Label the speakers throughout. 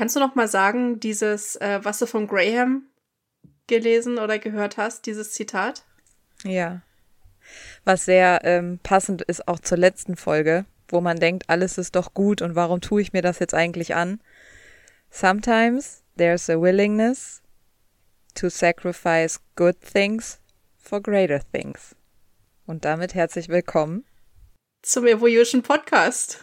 Speaker 1: Kannst du noch mal sagen, dieses, äh, was du von Graham gelesen oder gehört hast, dieses Zitat?
Speaker 2: Ja. Was sehr ähm, passend ist auch zur letzten Folge, wo man denkt, alles ist doch gut und warum tue ich mir das jetzt eigentlich an? Sometimes there's a willingness to sacrifice good things for greater things. Und damit herzlich willkommen
Speaker 1: zum Evolution Podcast.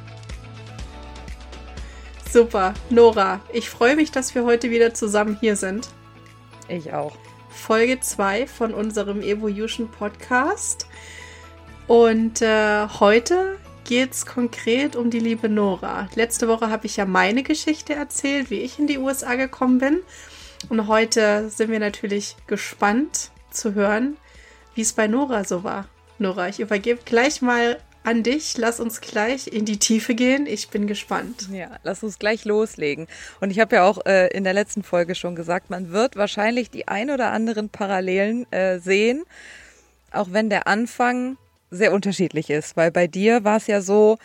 Speaker 1: Super, Nora, ich freue mich, dass wir heute wieder zusammen hier sind.
Speaker 2: Ich auch.
Speaker 1: Folge 2 von unserem Evolution Podcast. Und äh, heute geht es konkret um die liebe Nora. Letzte Woche habe ich ja meine Geschichte erzählt, wie ich in die USA gekommen bin. Und heute sind wir natürlich gespannt zu hören, wie es bei Nora so war. Nora, ich übergebe gleich mal an dich. Lass uns gleich in die Tiefe gehen. Ich bin gespannt.
Speaker 2: Ja, lass uns gleich loslegen. Und ich habe ja auch äh, in der letzten Folge schon gesagt, man wird wahrscheinlich die ein oder anderen Parallelen äh, sehen, auch wenn der Anfang sehr unterschiedlich ist. Weil bei dir war es ja so,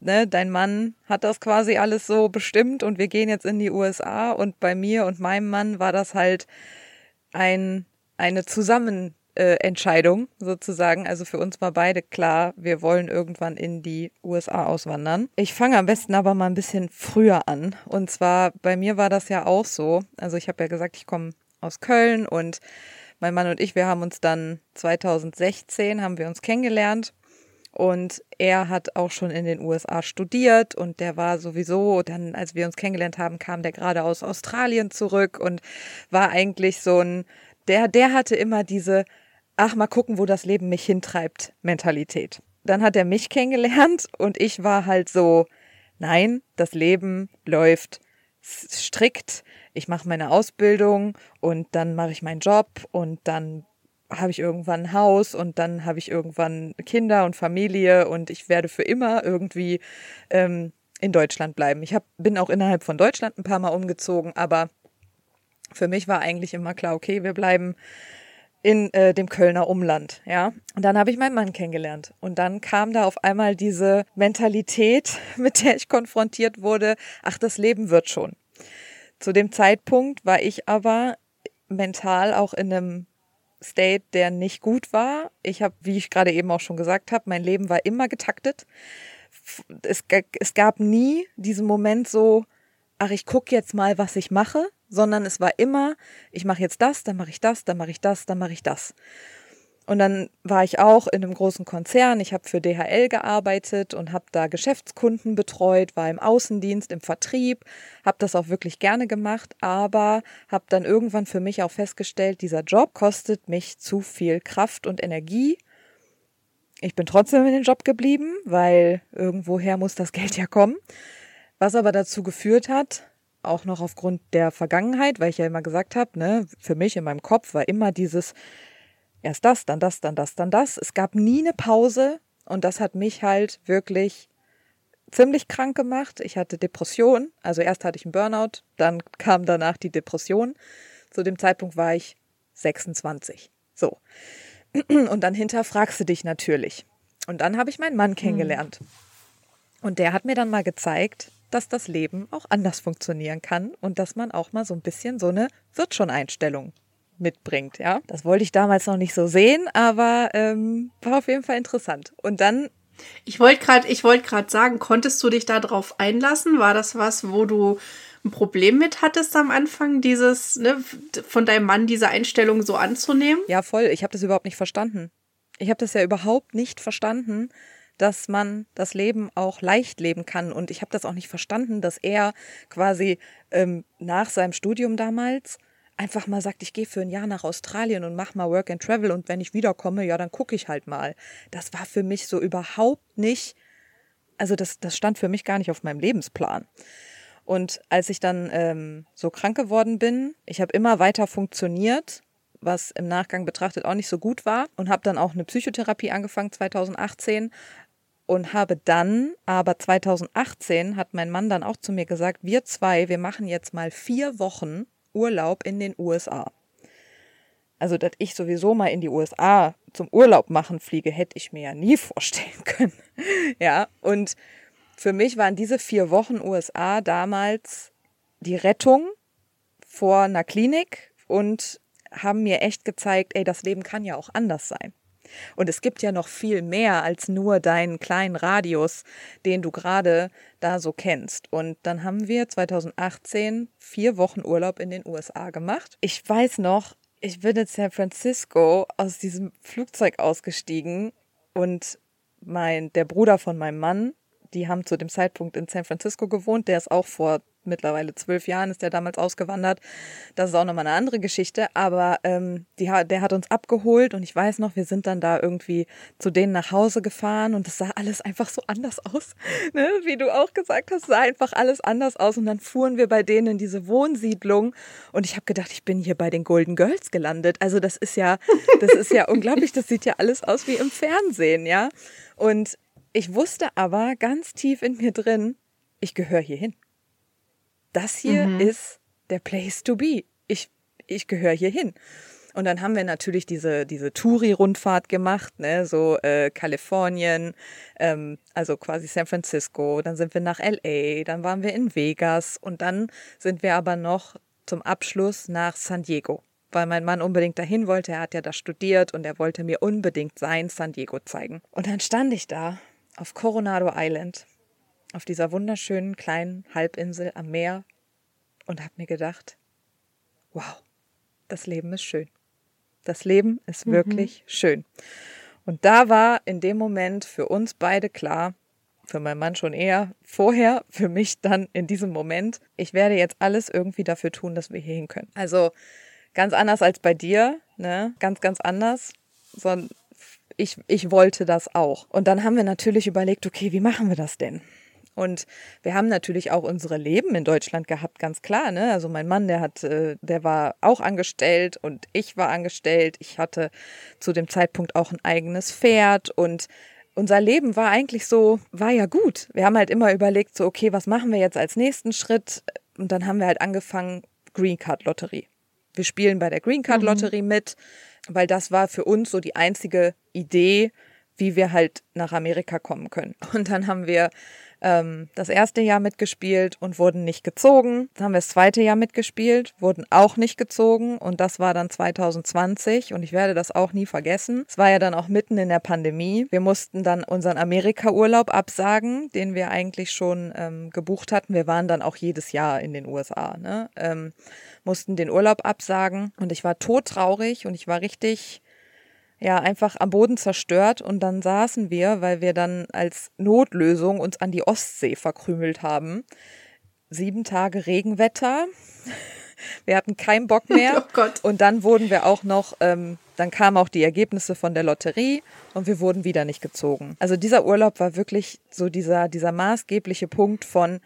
Speaker 2: ne, dein Mann hat das quasi alles so bestimmt und wir gehen jetzt in die USA und bei mir und meinem Mann war das halt ein, eine Zusammen äh, Entscheidung sozusagen. Also für uns war beide klar, wir wollen irgendwann in die USA auswandern. Ich fange am besten aber mal ein bisschen früher an. Und zwar bei mir war das ja auch so. Also ich habe ja gesagt, ich komme aus Köln und mein Mann und ich, wir haben uns dann 2016 haben wir uns kennengelernt. Und er hat auch schon in den USA studiert und der war sowieso, dann als wir uns kennengelernt haben, kam der gerade aus Australien zurück und war eigentlich so ein, der, der hatte immer diese ach, mal gucken, wo das Leben mich hintreibt, Mentalität. Dann hat er mich kennengelernt und ich war halt so, nein, das Leben läuft strikt. Ich mache meine Ausbildung und dann mache ich meinen Job und dann habe ich irgendwann ein Haus und dann habe ich irgendwann Kinder und Familie und ich werde für immer irgendwie ähm, in Deutschland bleiben. Ich hab, bin auch innerhalb von Deutschland ein paar Mal umgezogen, aber für mich war eigentlich immer klar, okay, wir bleiben in äh, dem Kölner Umland, ja. Und dann habe ich meinen Mann kennengelernt. Und dann kam da auf einmal diese Mentalität, mit der ich konfrontiert wurde, ach, das Leben wird schon. Zu dem Zeitpunkt war ich aber mental auch in einem State, der nicht gut war. Ich habe, wie ich gerade eben auch schon gesagt habe, mein Leben war immer getaktet. Es, es gab nie diesen Moment so, ach, ich gucke jetzt mal, was ich mache, sondern es war immer, ich mache jetzt das, dann mache ich das, dann mache ich das, dann mache ich das. Und dann war ich auch in einem großen Konzern. Ich habe für DHL gearbeitet und habe da Geschäftskunden betreut, war im Außendienst, im Vertrieb, habe das auch wirklich gerne gemacht, aber habe dann irgendwann für mich auch festgestellt, dieser Job kostet mich zu viel Kraft und Energie. Ich bin trotzdem in den Job geblieben, weil irgendwoher muss das Geld ja kommen. Was aber dazu geführt hat, auch noch aufgrund der Vergangenheit, weil ich ja immer gesagt habe, ne, für mich in meinem Kopf war immer dieses erst das, dann das, dann das, dann das. Es gab nie eine Pause und das hat mich halt wirklich ziemlich krank gemacht. Ich hatte Depression, also erst hatte ich einen Burnout, dann kam danach die Depression. Zu dem Zeitpunkt war ich 26. So. Und dann hinterfragst du dich natürlich. Und dann habe ich meinen Mann hm. kennengelernt. Und der hat mir dann mal gezeigt, dass das Leben auch anders funktionieren kann und dass man auch mal so ein bisschen so eine wird schon Einstellung mitbringt, ja. Das wollte ich damals noch nicht so sehen, aber ähm, war auf jeden Fall interessant. Und dann
Speaker 1: Ich wollte gerade, ich wollte gerade sagen, konntest du dich darauf einlassen? War das was, wo du ein Problem mit hattest am Anfang, dieses, ne, von deinem Mann diese Einstellung so anzunehmen?
Speaker 2: Ja, voll. Ich habe das überhaupt nicht verstanden. Ich habe das ja überhaupt nicht verstanden, dass man das Leben auch leicht leben kann. Und ich habe das auch nicht verstanden, dass er quasi ähm, nach seinem Studium damals einfach mal sagt, ich gehe für ein Jahr nach Australien und mache mal Work and Travel und wenn ich wiederkomme, ja, dann gucke ich halt mal. Das war für mich so überhaupt nicht, also das, das stand für mich gar nicht auf meinem Lebensplan. Und als ich dann ähm, so krank geworden bin, ich habe immer weiter funktioniert, was im Nachgang betrachtet auch nicht so gut war und habe dann auch eine Psychotherapie angefangen 2018 und habe dann, aber 2018 hat mein Mann dann auch zu mir gesagt, wir zwei, wir machen jetzt mal vier Wochen Urlaub in den USA. Also, dass ich sowieso mal in die USA zum Urlaub machen fliege, hätte ich mir ja nie vorstellen können. ja, und für mich waren diese vier Wochen USA damals die Rettung vor einer Klinik und haben mir echt gezeigt, ey, das Leben kann ja auch anders sein. Und es gibt ja noch viel mehr als nur deinen kleinen Radius, den du gerade da so kennst. Und dann haben wir 2018 vier Wochen Urlaub in den USA gemacht. Ich weiß noch, ich bin in San Francisco aus diesem Flugzeug ausgestiegen und mein, der Bruder von meinem Mann, die haben zu dem Zeitpunkt in San Francisco gewohnt, der ist auch vor mittlerweile zwölf Jahren ist der damals ausgewandert. Das ist auch nochmal eine andere Geschichte. Aber ähm, die, der hat uns abgeholt und ich weiß noch, wir sind dann da irgendwie zu denen nach Hause gefahren und es sah alles einfach so anders aus. Ne? Wie du auch gesagt hast, sah einfach alles anders aus. Und dann fuhren wir bei denen in diese Wohnsiedlung und ich habe gedacht, ich bin hier bei den Golden Girls gelandet. Also das ist ja, das ist ja unglaublich. Das sieht ja alles aus wie im Fernsehen, ja. Und ich wusste aber ganz tief in mir drin, ich gehöre hier hin das hier mhm. ist der Place to be. Ich, ich gehöre hier hin. Und dann haben wir natürlich diese, diese Touri-Rundfahrt gemacht, ne, so äh, Kalifornien, ähm, also quasi San Francisco, dann sind wir nach LA, dann waren wir in Vegas und dann sind wir aber noch zum Abschluss nach San Diego, weil mein Mann unbedingt dahin wollte, er hat ja da studiert und er wollte mir unbedingt sein San Diego zeigen. Und dann stand ich da auf Coronado Island auf dieser wunderschönen kleinen Halbinsel am Meer und habe mir gedacht, wow, das Leben ist schön. Das Leben ist mhm. wirklich schön. Und da war in dem Moment für uns beide klar, für meinen Mann schon eher vorher, für mich dann in diesem Moment, ich werde jetzt alles irgendwie dafür tun, dass wir hier hin können. Also ganz anders als bei dir, ne? Ganz, ganz anders. Sondern ich, ich wollte das auch. Und dann haben wir natürlich überlegt, okay, wie machen wir das denn? Und wir haben natürlich auch unsere Leben in Deutschland gehabt, ganz klar. Ne? Also mein Mann, der hat, äh, der war auch angestellt und ich war angestellt. Ich hatte zu dem Zeitpunkt auch ein eigenes Pferd und unser Leben war eigentlich so, war ja gut. Wir haben halt immer überlegt, so, okay, was machen wir jetzt als nächsten Schritt? Und dann haben wir halt angefangen, Green Card Lotterie. Wir spielen bei der Green Card mhm. Lotterie mhm. mit, weil das war für uns so die einzige Idee, wie wir halt nach Amerika kommen können. Und dann haben wir ähm, das erste Jahr mitgespielt und wurden nicht gezogen. Dann haben wir das zweite Jahr mitgespielt, wurden auch nicht gezogen und das war dann 2020 und ich werde das auch nie vergessen. Es war ja dann auch mitten in der Pandemie. Wir mussten dann unseren Amerika-Urlaub absagen, den wir eigentlich schon ähm, gebucht hatten. Wir waren dann auch jedes Jahr in den USA, ne? ähm, mussten den Urlaub absagen und ich war todtraurig und ich war richtig ja einfach am Boden zerstört und dann saßen wir, weil wir dann als Notlösung uns an die Ostsee verkrümelt haben. Sieben Tage Regenwetter. Wir hatten keinen Bock mehr. Oh Gott. Und dann wurden wir auch noch, ähm, dann kamen auch die Ergebnisse von der Lotterie und wir wurden wieder nicht gezogen. Also dieser Urlaub war wirklich so dieser, dieser maßgebliche Punkt von,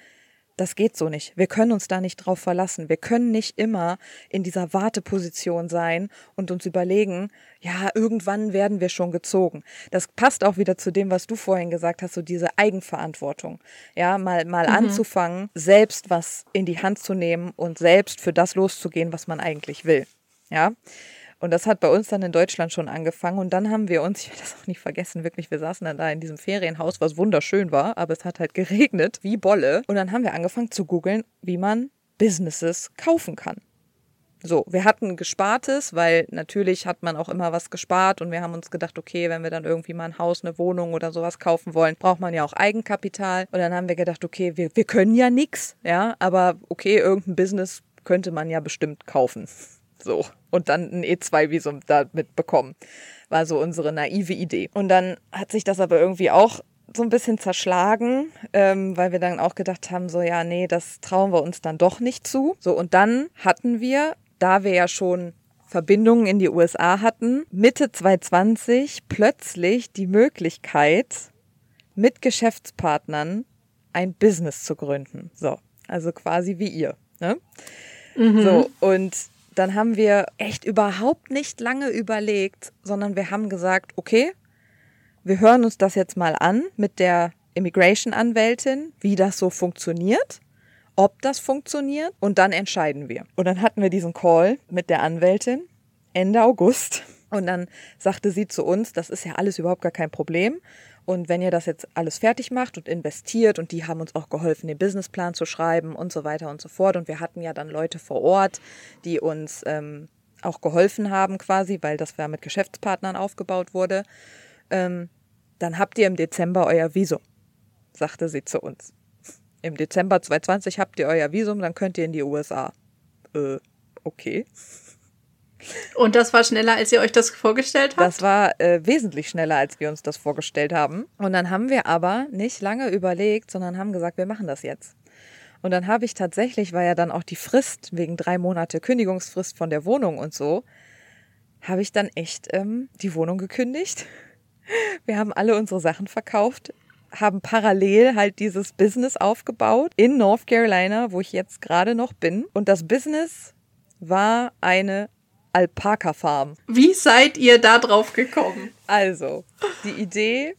Speaker 2: das geht so nicht. Wir können uns da nicht drauf verlassen. Wir können nicht immer in dieser Warteposition sein und uns überlegen, ja, irgendwann werden wir schon gezogen. Das passt auch wieder zu dem, was du vorhin gesagt hast, so diese Eigenverantwortung. Ja, mal, mal mhm. anzufangen, selbst was in die Hand zu nehmen und selbst für das loszugehen, was man eigentlich will. Ja. Und das hat bei uns dann in Deutschland schon angefangen. Und dann haben wir uns, ich werde das auch nicht vergessen, wirklich, wir saßen dann da in diesem Ferienhaus, was wunderschön war, aber es hat halt geregnet wie Bolle. Und dann haben wir angefangen zu googeln, wie man Businesses kaufen kann. So, wir hatten Gespartes, weil natürlich hat man auch immer was gespart und wir haben uns gedacht, okay, wenn wir dann irgendwie mal ein Haus, eine Wohnung oder sowas kaufen wollen, braucht man ja auch Eigenkapital. Und dann haben wir gedacht, okay, wir, wir können ja nichts, ja, aber okay, irgendein Business könnte man ja bestimmt kaufen. So. Und dann ein E2-Visum damit bekommen. War so unsere naive Idee. Und dann hat sich das aber irgendwie auch so ein bisschen zerschlagen, ähm, weil wir dann auch gedacht haben, so ja, nee, das trauen wir uns dann doch nicht zu. So, und dann hatten wir da wir ja schon Verbindungen in die USA hatten, Mitte 2020 plötzlich die Möglichkeit, mit Geschäftspartnern ein Business zu gründen. So, also quasi wie ihr. Ne? Mhm. So, und dann haben wir echt überhaupt nicht lange überlegt, sondern wir haben gesagt, okay, wir hören uns das jetzt mal an mit der Immigration-Anwältin, wie das so funktioniert ob das funktioniert und dann entscheiden wir. Und dann hatten wir diesen Call mit der Anwältin Ende August und dann sagte sie zu uns, das ist ja alles überhaupt gar kein Problem. Und wenn ihr das jetzt alles fertig macht und investiert und die haben uns auch geholfen, den Businessplan zu schreiben und so weiter und so fort. Und wir hatten ja dann Leute vor Ort, die uns ähm, auch geholfen haben quasi, weil das ja mit Geschäftspartnern aufgebaut wurde. Ähm, dann habt ihr im Dezember euer Visum, sagte sie zu uns im Dezember 2020 habt ihr euer Visum, dann könnt ihr in die USA. Äh, okay.
Speaker 1: Und das war schneller, als ihr euch das vorgestellt habt?
Speaker 2: Das war äh, wesentlich schneller, als wir uns das vorgestellt haben. Und dann haben wir aber nicht lange überlegt, sondern haben gesagt, wir machen das jetzt. Und dann habe ich tatsächlich, war ja dann auch die Frist wegen drei Monate Kündigungsfrist von der Wohnung und so, habe ich dann echt ähm, die Wohnung gekündigt. Wir haben alle unsere Sachen verkauft haben parallel halt dieses Business aufgebaut in North Carolina, wo ich jetzt gerade noch bin. Und das Business war eine Alpaka-Farm.
Speaker 1: Wie seid ihr da drauf gekommen?
Speaker 2: Also, die Idee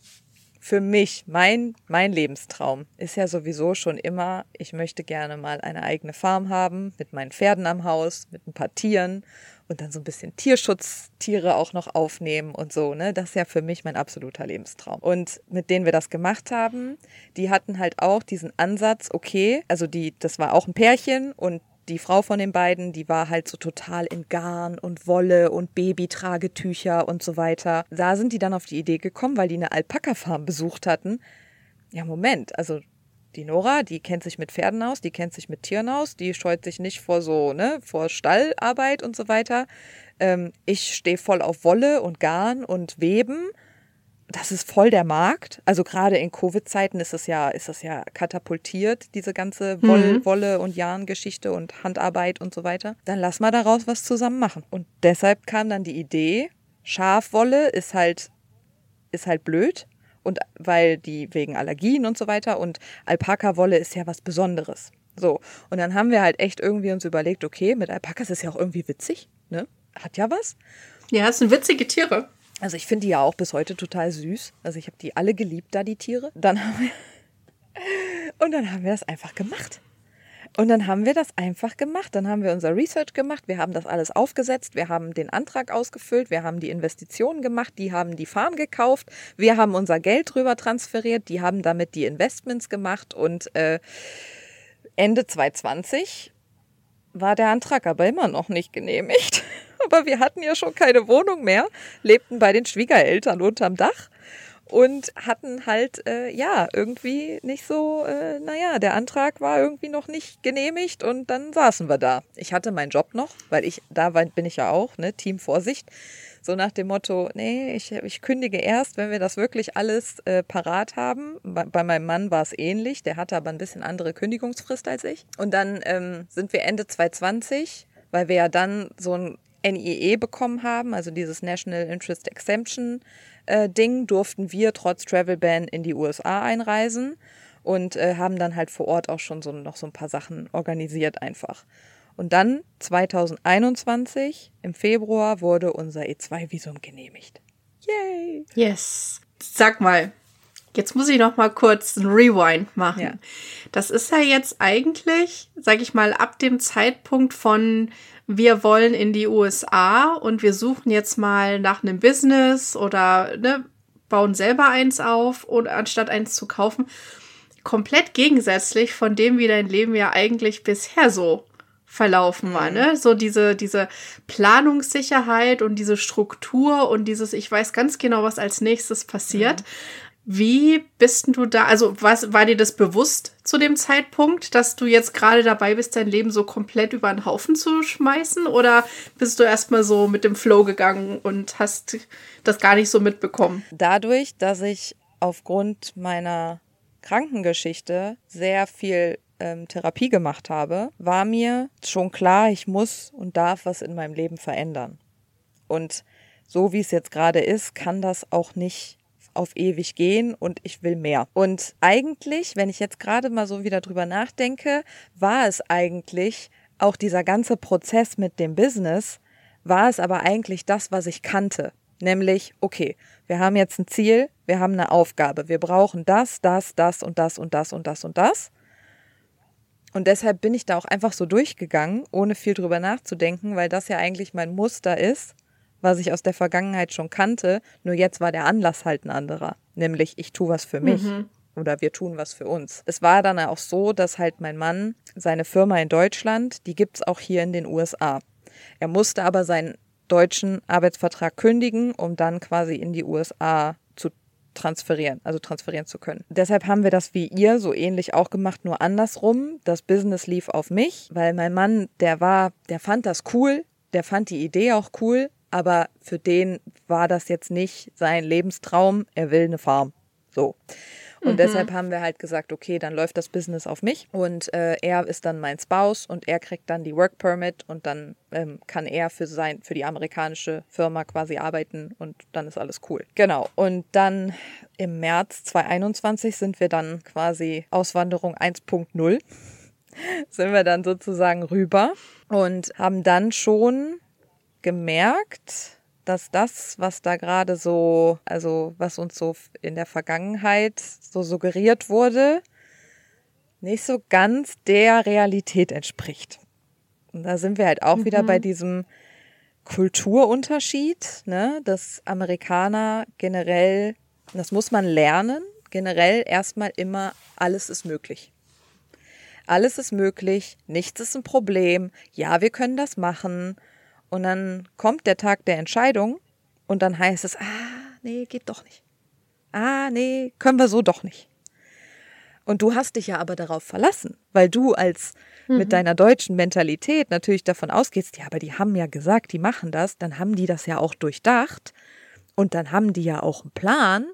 Speaker 2: für mich, mein, mein Lebenstraum ist ja sowieso schon immer, ich möchte gerne mal eine eigene Farm haben mit meinen Pferden am Haus, mit ein paar Tieren und dann so ein bisschen Tierschutztiere auch noch aufnehmen und so, ne? Das ist ja für mich mein absoluter Lebenstraum. Und mit denen wir das gemacht haben, die hatten halt auch diesen Ansatz, okay, also die, das war auch ein Pärchen und die Frau von den beiden, die war halt so total in Garn und Wolle und Babytragetücher und so weiter. Da sind die dann auf die Idee gekommen, weil die eine Alpaka-Farm besucht hatten. Ja, Moment, also die Nora, die kennt sich mit Pferden aus, die kennt sich mit Tieren aus, die scheut sich nicht vor so, ne, vor Stallarbeit und so weiter. Ähm, ich stehe voll auf Wolle und Garn und Weben. Das ist voll der Markt. Also gerade in Covid-Zeiten ist es ja, ist das ja katapultiert, diese ganze Woll, mhm. Wolle und Jarngeschichte und Handarbeit und so weiter. Dann lass mal daraus was zusammen machen. Und deshalb kam dann die Idee, Schafwolle ist halt, ist halt blöd und weil die wegen Allergien und so weiter und Alpaka-Wolle ist ja was Besonderes. So, und dann haben wir halt echt irgendwie uns überlegt, okay, mit Alpakas ist ja auch irgendwie witzig, ne? Hat ja was.
Speaker 1: Ja, es sind witzige Tiere.
Speaker 2: Also ich finde die ja auch bis heute total süß. Also ich habe die alle geliebt, da die Tiere. Dann haben wir und dann haben wir das einfach gemacht. Und dann haben wir das einfach gemacht. Dann haben wir unser Research gemacht. Wir haben das alles aufgesetzt. Wir haben den Antrag ausgefüllt. Wir haben die Investitionen gemacht. Die haben die Farm gekauft. Wir haben unser Geld drüber transferiert. Die haben damit die Investments gemacht. Und äh, Ende 2020 war der Antrag aber immer noch nicht genehmigt. Aber wir hatten ja schon keine Wohnung mehr, lebten bei den Schwiegereltern unterm Dach und hatten halt, äh, ja, irgendwie nicht so, äh, naja, der Antrag war irgendwie noch nicht genehmigt und dann saßen wir da. Ich hatte meinen Job noch, weil ich, da bin ich ja auch, ne, Team Vorsicht. So nach dem Motto, nee, ich, ich kündige erst, wenn wir das wirklich alles äh, parat haben. Bei, bei meinem Mann war es ähnlich, der hatte aber ein bisschen andere Kündigungsfrist als ich. Und dann ähm, sind wir Ende 2020, weil wir ja dann so ein NIE bekommen haben, also dieses National Interest Exemption äh, Ding, durften wir trotz Travel Ban in die USA einreisen und äh, haben dann halt vor Ort auch schon so noch so ein paar Sachen organisiert einfach. Und dann 2021 im Februar wurde unser E2-Visum genehmigt. Yay!
Speaker 1: Yes. Sag mal, jetzt muss ich noch mal kurz ein Rewind machen. Ja. Das ist ja jetzt eigentlich, sag ich mal, ab dem Zeitpunkt von wir wollen in die USA und wir suchen jetzt mal nach einem Business oder ne, bauen selber eins auf und anstatt eins zu kaufen. Komplett gegensätzlich von dem, wie dein Leben ja eigentlich bisher so verlaufen war, ne? So diese, diese Planungssicherheit und diese Struktur und dieses, ich weiß ganz genau, was als nächstes passiert. Wie bist du da? Also, was war dir das bewusst zu dem Zeitpunkt, dass du jetzt gerade dabei bist, dein Leben so komplett über den Haufen zu schmeißen? Oder bist du erstmal so mit dem Flow gegangen und hast das gar nicht so mitbekommen?
Speaker 2: Dadurch, dass ich aufgrund meiner Krankengeschichte sehr viel ähm, Therapie gemacht habe, war mir schon klar, ich muss und darf was in meinem Leben verändern. Und so wie es jetzt gerade ist, kann das auch nicht auf ewig gehen und ich will mehr. Und eigentlich, wenn ich jetzt gerade mal so wieder drüber nachdenke, war es eigentlich auch dieser ganze Prozess mit dem Business, war es aber eigentlich das, was ich kannte. Nämlich, okay, wir haben jetzt ein Ziel, wir haben eine Aufgabe, wir brauchen das, das, das und das und das und das und das. Und deshalb bin ich da auch einfach so durchgegangen, ohne viel drüber nachzudenken, weil das ja eigentlich mein Muster ist was ich aus der Vergangenheit schon kannte, nur jetzt war der Anlass halt ein anderer. Nämlich, ich tue was für mich. Mhm. Oder wir tun was für uns. Es war dann auch so, dass halt mein Mann seine Firma in Deutschland, die gibt's auch hier in den USA. Er musste aber seinen deutschen Arbeitsvertrag kündigen, um dann quasi in die USA zu transferieren, also transferieren zu können. Deshalb haben wir das wie ihr so ähnlich auch gemacht, nur andersrum. Das Business lief auf mich, weil mein Mann, der war, der fand das cool, der fand die Idee auch cool, aber für den war das jetzt nicht sein Lebenstraum, er will eine Farm. So. Und mhm. deshalb haben wir halt gesagt, okay, dann läuft das Business auf mich und äh, er ist dann mein Spouse und er kriegt dann die Work Permit und dann ähm, kann er für sein für die amerikanische Firma quasi arbeiten und dann ist alles cool. Genau. Und dann im März 2021 sind wir dann quasi Auswanderung 1.0 sind wir dann sozusagen rüber und haben dann schon gemerkt, dass das, was da gerade so, also was uns so in der Vergangenheit so suggeriert wurde, nicht so ganz der Realität entspricht. Und da sind wir halt auch mhm. wieder bei diesem Kulturunterschied, ne, dass Amerikaner generell, das muss man lernen, generell erstmal immer alles ist möglich. Alles ist möglich, nichts ist ein Problem, ja, wir können das machen und dann kommt der Tag der Entscheidung und dann heißt es, ah, nee, geht doch nicht. Ah, nee, können wir so doch nicht. Und du hast dich ja aber darauf verlassen, weil du als mhm. mit deiner deutschen Mentalität natürlich davon ausgehst, ja, aber die haben ja gesagt, die machen das, dann haben die das ja auch durchdacht und dann haben die ja auch einen Plan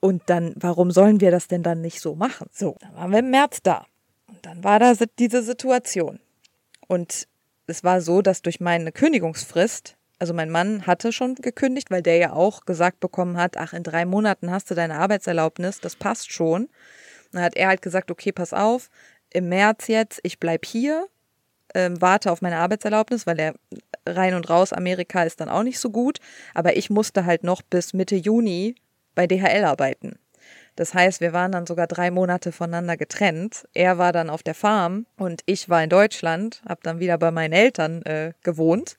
Speaker 2: und dann, warum sollen wir das denn dann nicht so machen? So, dann waren wir im März da und dann war da diese Situation. Und es war so, dass durch meine Kündigungsfrist, also mein Mann hatte schon gekündigt, weil der ja auch gesagt bekommen hat, ach, in drei Monaten hast du deine Arbeitserlaubnis, das passt schon. Dann hat er halt gesagt, okay, pass auf, im März jetzt, ich bleib hier, ähm, warte auf meine Arbeitserlaubnis, weil er rein und raus Amerika ist dann auch nicht so gut. Aber ich musste halt noch bis Mitte Juni bei DHL arbeiten. Das heißt, wir waren dann sogar drei Monate voneinander getrennt. Er war dann auf der Farm und ich war in Deutschland, habe dann wieder bei meinen Eltern äh, gewohnt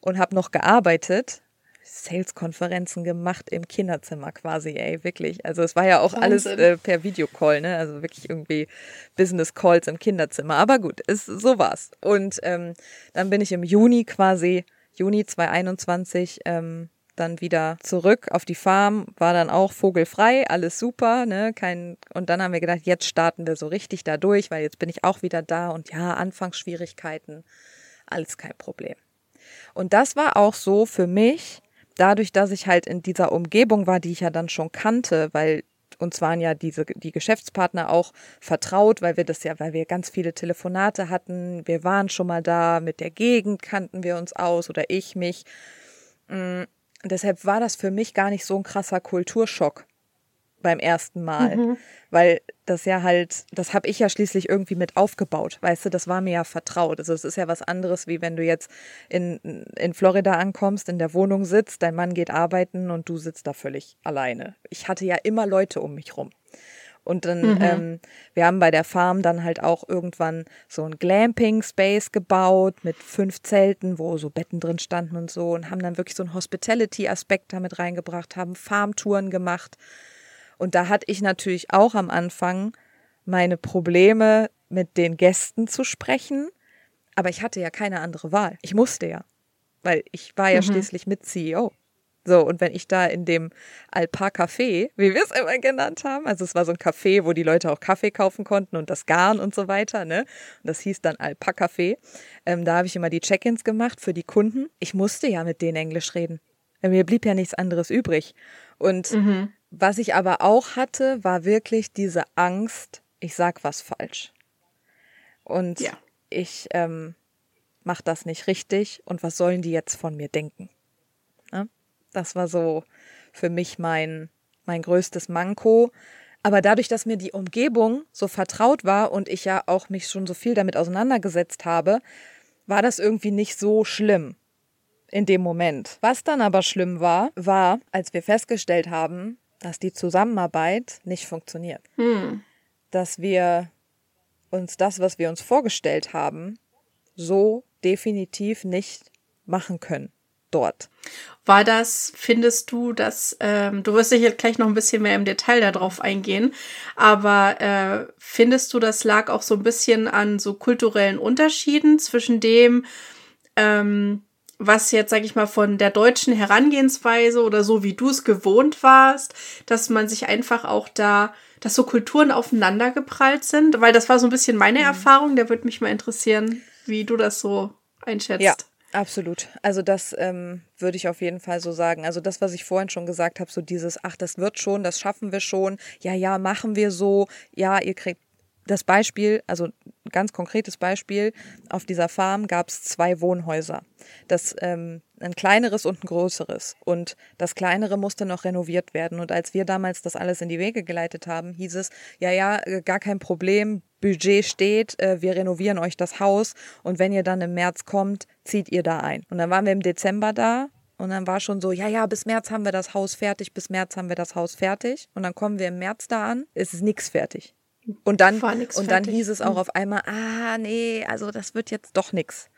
Speaker 2: und habe noch gearbeitet. Sales-Konferenzen gemacht im Kinderzimmer quasi, ey, wirklich. Also es war ja auch Wahnsinn. alles äh, per Videocall, ne? Also wirklich irgendwie Business-Calls im Kinderzimmer. Aber gut, es, so war's. Und ähm, dann bin ich im Juni quasi, Juni 2021, ähm, dann wieder zurück auf die Farm, war dann auch vogelfrei, alles super, ne, kein, und dann haben wir gedacht, jetzt starten wir so richtig da durch, weil jetzt bin ich auch wieder da und ja, Anfangsschwierigkeiten, alles kein Problem. Und das war auch so für mich, dadurch, dass ich halt in dieser Umgebung war, die ich ja dann schon kannte, weil uns waren ja diese, die Geschäftspartner auch vertraut, weil wir das ja, weil wir ganz viele Telefonate hatten. Wir waren schon mal da, mit der Gegend kannten wir uns aus oder ich mich. Und deshalb war das für mich gar nicht so ein krasser Kulturschock beim ersten Mal, mhm. weil das ja halt, das habe ich ja schließlich irgendwie mit aufgebaut, weißt du, das war mir ja vertraut. Also es ist ja was anderes, wie wenn du jetzt in, in Florida ankommst, in der Wohnung sitzt, dein Mann geht arbeiten und du sitzt da völlig alleine. Ich hatte ja immer Leute um mich rum. Und dann, mhm. ähm, wir haben bei der Farm dann halt auch irgendwann so ein Glamping-Space gebaut mit fünf Zelten, wo so Betten drin standen und so und haben dann wirklich so einen Hospitality-Aspekt damit reingebracht, haben Farmtouren gemacht. Und da hatte ich natürlich auch am Anfang meine Probleme mit den Gästen zu sprechen. Aber ich hatte ja keine andere Wahl. Ich musste ja. Weil ich war ja mhm. schließlich mit CEO. So, und wenn ich da in dem Alpa-Café, wie wir es immer genannt haben, also es war so ein Café, wo die Leute auch Kaffee kaufen konnten und das Garn und so weiter, ne? Und das hieß dann Alpa-Café. Ähm, da habe ich immer die Check-ins gemacht für die Kunden. Ich musste ja mit denen Englisch reden. Mir blieb ja nichts anderes übrig. Und mhm. was ich aber auch hatte, war wirklich diese Angst, ich sag was falsch. Und ja. ich ähm, mache das nicht richtig und was sollen die jetzt von mir denken? Ja? Das war so für mich mein, mein größtes Manko. Aber dadurch, dass mir die Umgebung so vertraut war und ich ja auch mich schon so viel damit auseinandergesetzt habe, war das irgendwie nicht so schlimm in dem Moment. Was dann aber schlimm war, war, als wir festgestellt haben, dass die Zusammenarbeit nicht funktioniert. Hm. Dass wir uns das, was wir uns vorgestellt haben, so definitiv nicht machen können dort.
Speaker 1: War das, findest du, dass, ähm, du wirst sicher gleich noch ein bisschen mehr im Detail darauf eingehen, aber äh, findest du, das lag auch so ein bisschen an so kulturellen Unterschieden zwischen dem, ähm, was jetzt, sag ich mal, von der deutschen Herangehensweise oder so, wie du es gewohnt warst, dass man sich einfach auch da, dass so Kulturen aufeinander geprallt sind? Weil das war so ein bisschen meine mhm. Erfahrung, der würde mich mal interessieren, wie du das so einschätzt.
Speaker 2: Ja. Absolut. Also das ähm, würde ich auf jeden Fall so sagen. Also das, was ich vorhin schon gesagt habe, so dieses, ach, das wird schon, das schaffen wir schon, ja, ja, machen wir so, ja, ihr kriegt das Beispiel, also ganz konkretes Beispiel, auf dieser Farm gab es zwei Wohnhäuser. Das, ähm, ein kleineres und ein größeres. Und das kleinere musste noch renoviert werden. Und als wir damals das alles in die Wege geleitet haben, hieß es, ja, ja, äh, gar kein Problem, Budget steht, äh, wir renovieren euch das Haus und wenn ihr dann im März kommt, zieht ihr da ein. Und dann waren wir im Dezember da und dann war schon so, ja, ja, bis März haben wir das Haus fertig, bis März haben wir das Haus fertig. Und dann kommen wir im März da an, es ist nichts fertig. Und dann, und dann hieß es auch mhm. auf einmal, ah, nee, also das wird jetzt doch nichts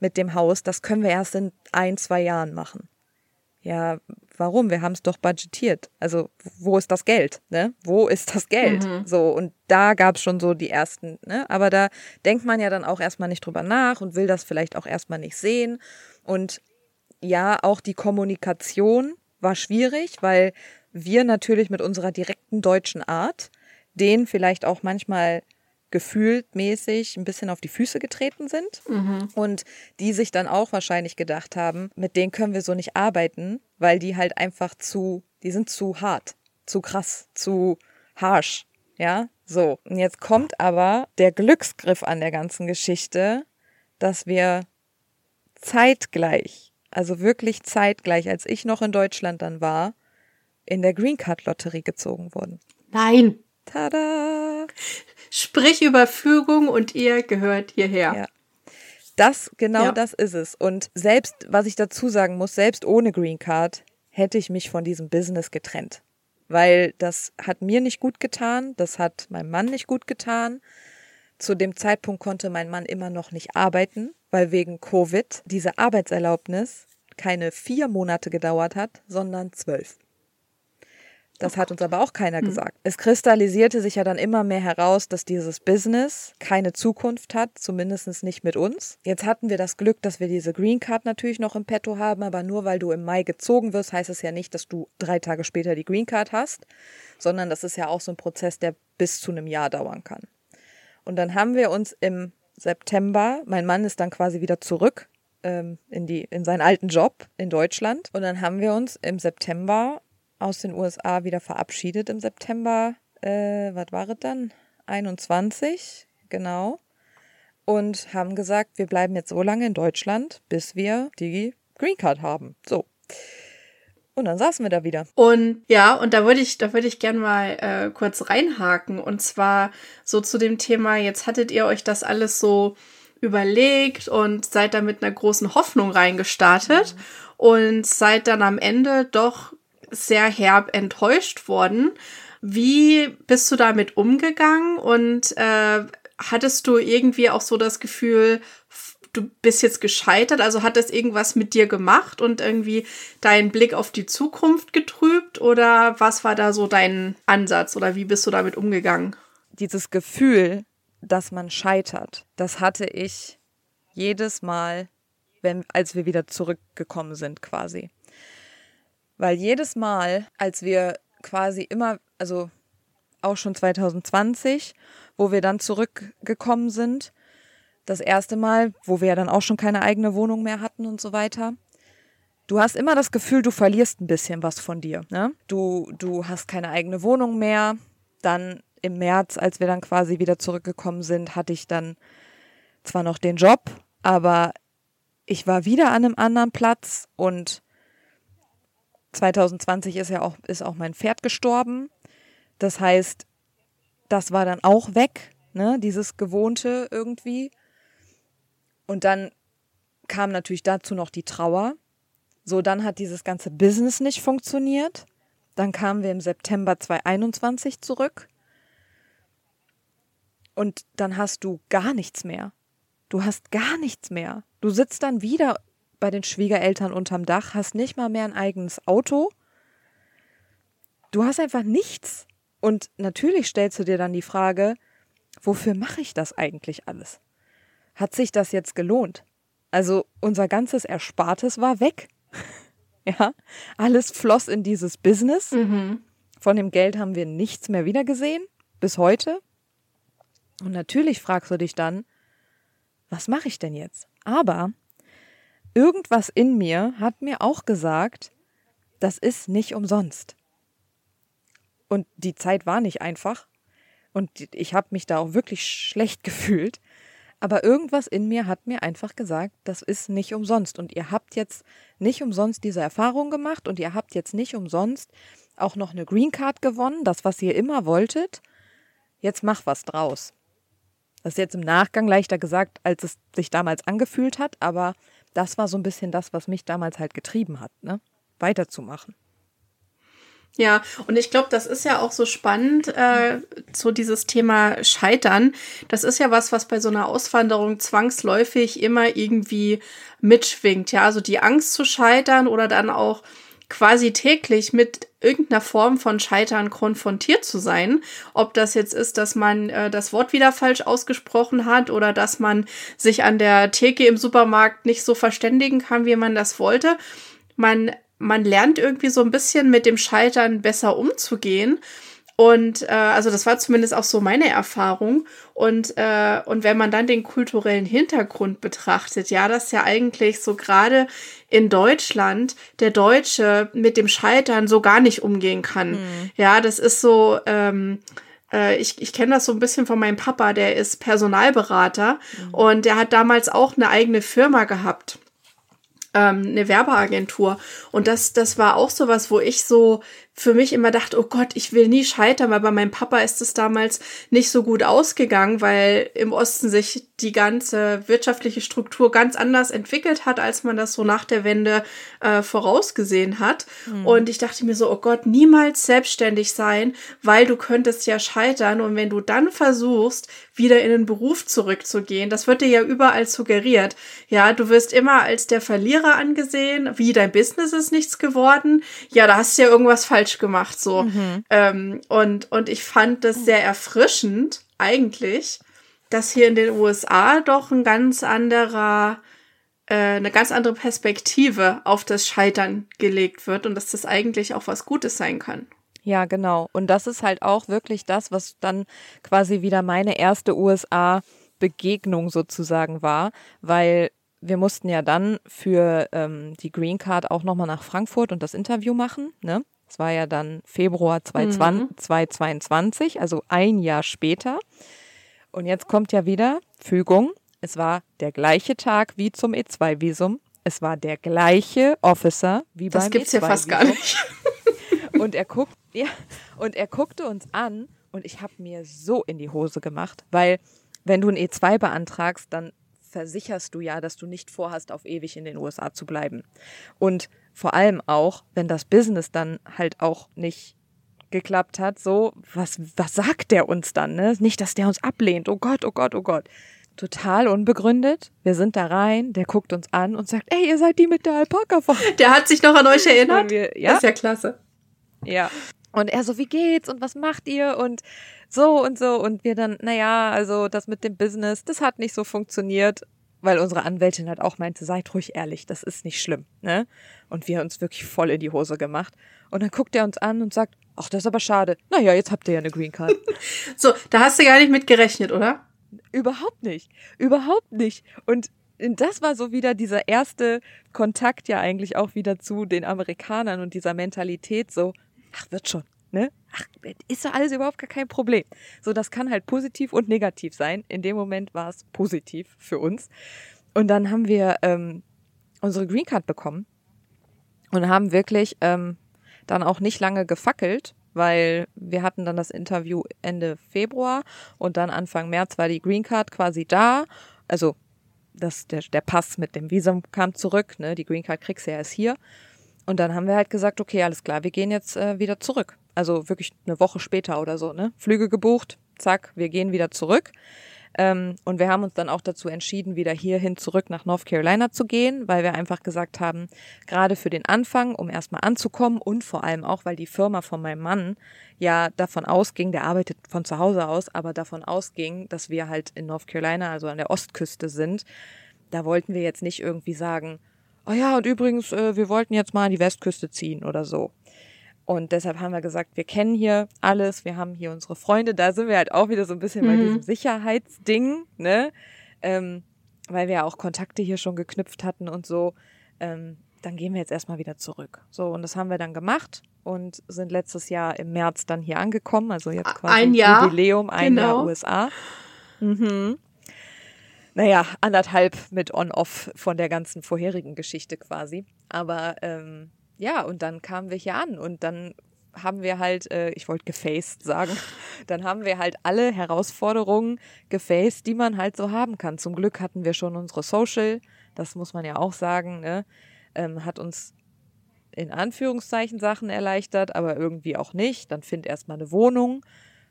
Speaker 2: mit dem Haus. Das können wir erst in ein, zwei Jahren machen. Ja, warum? Wir haben es doch budgetiert. Also, wo ist das Geld? Ne? Wo ist das Geld? Mhm. So, und da gab es schon so die ersten, ne? Aber da denkt man ja dann auch erstmal nicht drüber nach und will das vielleicht auch erstmal nicht sehen. Und ja, auch die Kommunikation war schwierig, weil wir natürlich mit unserer direkten deutschen Art denen vielleicht auch manchmal gefühlt mäßig ein bisschen auf die Füße getreten sind mhm. und die sich dann auch wahrscheinlich gedacht haben, mit denen können wir so nicht arbeiten, weil die halt einfach zu, die sind zu hart, zu krass, zu harsh, ja, so. Und jetzt kommt aber der Glücksgriff an der ganzen Geschichte, dass wir zeitgleich, also wirklich zeitgleich, als ich noch in Deutschland dann war, in der Green Card Lotterie gezogen wurden.
Speaker 1: Nein.
Speaker 2: Tada!
Speaker 1: Sprich Überfügung und ihr gehört hierher.
Speaker 2: Ja. Das, genau ja. das ist es. Und selbst, was ich dazu sagen muss, selbst ohne Green Card hätte ich mich von diesem Business getrennt. Weil das hat mir nicht gut getan, das hat meinem Mann nicht gut getan. Zu dem Zeitpunkt konnte mein Mann immer noch nicht arbeiten, weil wegen Covid diese Arbeitserlaubnis keine vier Monate gedauert hat, sondern zwölf. Das hat uns aber auch keiner hm. gesagt. Es kristallisierte sich ja dann immer mehr heraus, dass dieses Business keine Zukunft hat, zumindest nicht mit uns. Jetzt hatten wir das Glück, dass wir diese Green Card natürlich noch im Petto haben, aber nur weil du im Mai gezogen wirst, heißt es ja nicht, dass du drei Tage später die Green Card hast, sondern das ist ja auch so ein Prozess, der bis zu einem Jahr dauern kann. Und dann haben wir uns im September, mein Mann ist dann quasi wieder zurück ähm, in, die, in seinen alten Job in Deutschland. Und dann haben wir uns im September aus den USA wieder verabschiedet im September, äh, was war es dann? 21, genau. Und haben gesagt, wir bleiben jetzt so lange in Deutschland, bis wir die Green Card haben. So. Und dann saßen wir da wieder.
Speaker 1: Und ja, und da würde ich, da würde ich gerne mal äh, kurz reinhaken. Und zwar so zu dem Thema, jetzt hattet ihr euch das alles so überlegt und seid da mit einer großen Hoffnung reingestartet mhm. und seid dann am Ende doch sehr herb enttäuscht worden. Wie bist du damit umgegangen und äh, hattest du irgendwie auch so das Gefühl, du bist jetzt gescheitert? Also hat das irgendwas mit dir gemacht und irgendwie deinen Blick auf die Zukunft getrübt oder was war da so dein Ansatz oder wie bist du damit umgegangen?
Speaker 2: Dieses Gefühl, dass man scheitert, das hatte ich Jedes Mal, wenn, als wir wieder zurückgekommen sind, quasi. Weil jedes Mal, als wir quasi immer, also auch schon 2020, wo wir dann zurückgekommen sind, das erste Mal, wo wir ja dann auch schon keine eigene Wohnung mehr hatten und so weiter. Du hast immer das Gefühl, du verlierst ein bisschen was von dir. Ne? Du, du hast keine eigene Wohnung mehr. Dann im März, als wir dann quasi wieder zurückgekommen sind, hatte ich dann zwar noch den Job, aber ich war wieder an einem anderen Platz und 2020 ist ja auch, ist auch mein Pferd gestorben. Das heißt, das war dann auch weg, ne, dieses Gewohnte irgendwie. Und dann kam natürlich dazu noch die Trauer. So, dann hat dieses ganze Business nicht funktioniert. Dann kamen wir im September 2021 zurück. Und dann hast du gar nichts mehr. Du hast gar nichts mehr. Du sitzt dann wieder bei den Schwiegereltern unterm Dach, hast nicht mal mehr ein eigenes Auto. Du hast einfach nichts. Und natürlich stellst du dir dann die Frage, wofür mache ich das eigentlich alles? Hat sich das jetzt gelohnt? Also unser ganzes Erspartes war weg. ja, alles floss in dieses Business. Mhm. Von dem Geld haben wir nichts mehr wiedergesehen, bis heute. Und natürlich fragst du dich dann, was mache ich denn jetzt? Aber irgendwas in mir hat mir auch gesagt, das ist nicht umsonst. Und die Zeit war nicht einfach. Und ich habe mich da auch wirklich schlecht gefühlt. Aber irgendwas in mir hat mir einfach gesagt, das ist nicht umsonst. Und ihr habt jetzt nicht umsonst diese Erfahrung gemacht und ihr habt jetzt nicht umsonst auch noch eine Green Card gewonnen, das, was ihr immer wolltet. Jetzt mach was draus. Das ist jetzt im Nachgang leichter gesagt, als es sich damals angefühlt hat, aber das war so ein bisschen das, was mich damals halt getrieben hat, ne? Weiterzumachen.
Speaker 1: Ja, und ich glaube, das ist ja auch so spannend, äh, so dieses Thema Scheitern. Das ist ja was, was bei so einer Auswanderung zwangsläufig immer irgendwie mitschwingt. Ja, also die Angst zu scheitern oder dann auch quasi täglich mit irgendeiner Form von Scheitern konfrontiert zu sein. Ob das jetzt ist, dass man äh, das Wort wieder falsch ausgesprochen hat oder dass man sich an der Theke im Supermarkt nicht so verständigen kann, wie man das wollte. Man, man lernt irgendwie so ein bisschen mit dem Scheitern besser umzugehen. Und äh, also das war zumindest auch so meine Erfahrung. Und, äh, und wenn man dann den kulturellen Hintergrund betrachtet, ja, dass ja eigentlich so gerade in Deutschland der Deutsche mit dem Scheitern so gar nicht umgehen kann. Mhm. Ja, das ist so. Ähm, äh, ich, ich kenne das so ein bisschen von meinem Papa, der ist Personalberater mhm. und der hat damals auch eine eigene Firma gehabt ähm, eine Werbeagentur. Und das, das war auch so was, wo ich so für mich immer dachte, oh Gott, ich will nie scheitern, weil bei meinem Papa ist es damals nicht so gut ausgegangen, weil im Osten sich die ganze wirtschaftliche Struktur ganz anders entwickelt hat, als man das so nach der Wende äh, vorausgesehen hat. Mhm. Und ich dachte mir so, oh Gott, niemals selbstständig sein, weil du könntest ja scheitern. Und wenn du dann versuchst, wieder in den Beruf zurückzugehen, das wird dir ja überall suggeriert. Ja, du wirst immer als der Verlierer angesehen, wie dein Business ist nichts geworden. Ja, da hast du ja irgendwas falsch falsch gemacht, so. Mhm. Ähm, und, und ich fand das sehr erfrischend, eigentlich, dass hier in den USA doch ein ganz anderer, äh, eine ganz andere Perspektive auf das Scheitern gelegt wird und dass das eigentlich auch was Gutes sein kann.
Speaker 2: Ja, genau. Und das ist halt auch wirklich das, was dann quasi wieder meine erste USA-Begegnung sozusagen war, weil wir mussten ja dann für ähm, die Green Card auch nochmal nach Frankfurt und das Interview machen. Ne? Das war ja dann Februar 2022, mhm. also ein Jahr später. Und jetzt kommt ja wieder Fügung. Es war der gleiche Tag wie zum E2-Visum. Es war der gleiche Officer wie das beim E2-Visum. Das gibt's ja fast gar nicht. und er guckt, ja, und er guckte uns an und ich habe mir so in die Hose gemacht, weil wenn du ein E2 beantragst, dann versicherst du ja, dass du nicht vorhast, auf ewig in den USA zu bleiben. Und vor allem auch, wenn das Business dann halt auch nicht geklappt hat, so, was, was sagt der uns dann, ne? Nicht, dass der uns ablehnt. Oh Gott, oh Gott, oh Gott. Total unbegründet. Wir sind da rein, der guckt uns an und sagt, ey, ihr seid die mit der Alpaka von.
Speaker 1: Der hat sich noch an euch erinnert. Wir, ja? Das ist ja klasse.
Speaker 2: Ja. Und er so, wie geht's und was macht ihr und so und so und wir dann, naja, also das mit dem Business, das hat nicht so funktioniert. Weil unsere Anwältin halt auch meinte, seid ruhig ehrlich, das ist nicht schlimm, ne? Und wir uns wirklich voll in die Hose gemacht. Und dann guckt er uns an und sagt, ach, das ist aber schade. Naja, jetzt habt ihr ja eine Green Card.
Speaker 1: so, da hast du gar nicht mit gerechnet, oder?
Speaker 2: Überhaupt nicht. Überhaupt nicht. Und das war so wieder dieser erste Kontakt ja eigentlich auch wieder zu den Amerikanern und dieser Mentalität so, ach, wird schon, ne? Ach, ist doch alles überhaupt gar kein Problem. So, das kann halt positiv und negativ sein. In dem Moment war es positiv für uns. Und dann haben wir ähm, unsere Green Card bekommen und haben wirklich ähm, dann auch nicht lange gefackelt, weil wir hatten dann das Interview Ende Februar und dann Anfang März war die Green Card quasi da. Also das, der, der Pass mit dem Visum kam zurück, ne? Die Green Card kriegst du ja erst hier. Und dann haben wir halt gesagt, okay, alles klar, wir gehen jetzt äh, wieder zurück. Also wirklich eine Woche später oder so, ne? Flüge gebucht, zack, wir gehen wieder zurück. Ähm, und wir haben uns dann auch dazu entschieden, wieder hierhin zurück nach North Carolina zu gehen, weil wir einfach gesagt haben, gerade für den Anfang, um erstmal anzukommen und vor allem auch, weil die Firma von meinem Mann ja davon ausging, der arbeitet von zu Hause aus, aber davon ausging, dass wir halt in North Carolina, also an der Ostküste sind. Da wollten wir jetzt nicht irgendwie sagen, oh ja, und übrigens, äh, wir wollten jetzt mal an die Westküste ziehen oder so. Und deshalb haben wir gesagt, wir kennen hier alles, wir haben hier unsere Freunde. Da sind wir halt auch wieder so ein bisschen mhm. bei diesem Sicherheitsding, ne? Ähm, weil wir ja auch Kontakte hier schon geknüpft hatten und so. Ähm, dann gehen wir jetzt erstmal wieder zurück. So, und das haben wir dann gemacht und sind letztes Jahr im März dann hier angekommen. Also jetzt quasi
Speaker 1: ein Jahr.
Speaker 2: Jubiläum, ein
Speaker 1: genau.
Speaker 2: Jahr USA. Mhm. Naja, anderthalb mit On-Off von der ganzen vorherigen Geschichte quasi. Aber ähm, ja, und dann kamen wir hier an und dann haben wir halt, äh, ich wollte gefaced sagen, dann haben wir halt alle Herausforderungen gefaced, die man halt so haben kann. Zum Glück hatten wir schon unsere Social, das muss man ja auch sagen, ne? ähm, hat uns in Anführungszeichen Sachen erleichtert, aber irgendwie auch nicht. Dann find erstmal eine Wohnung,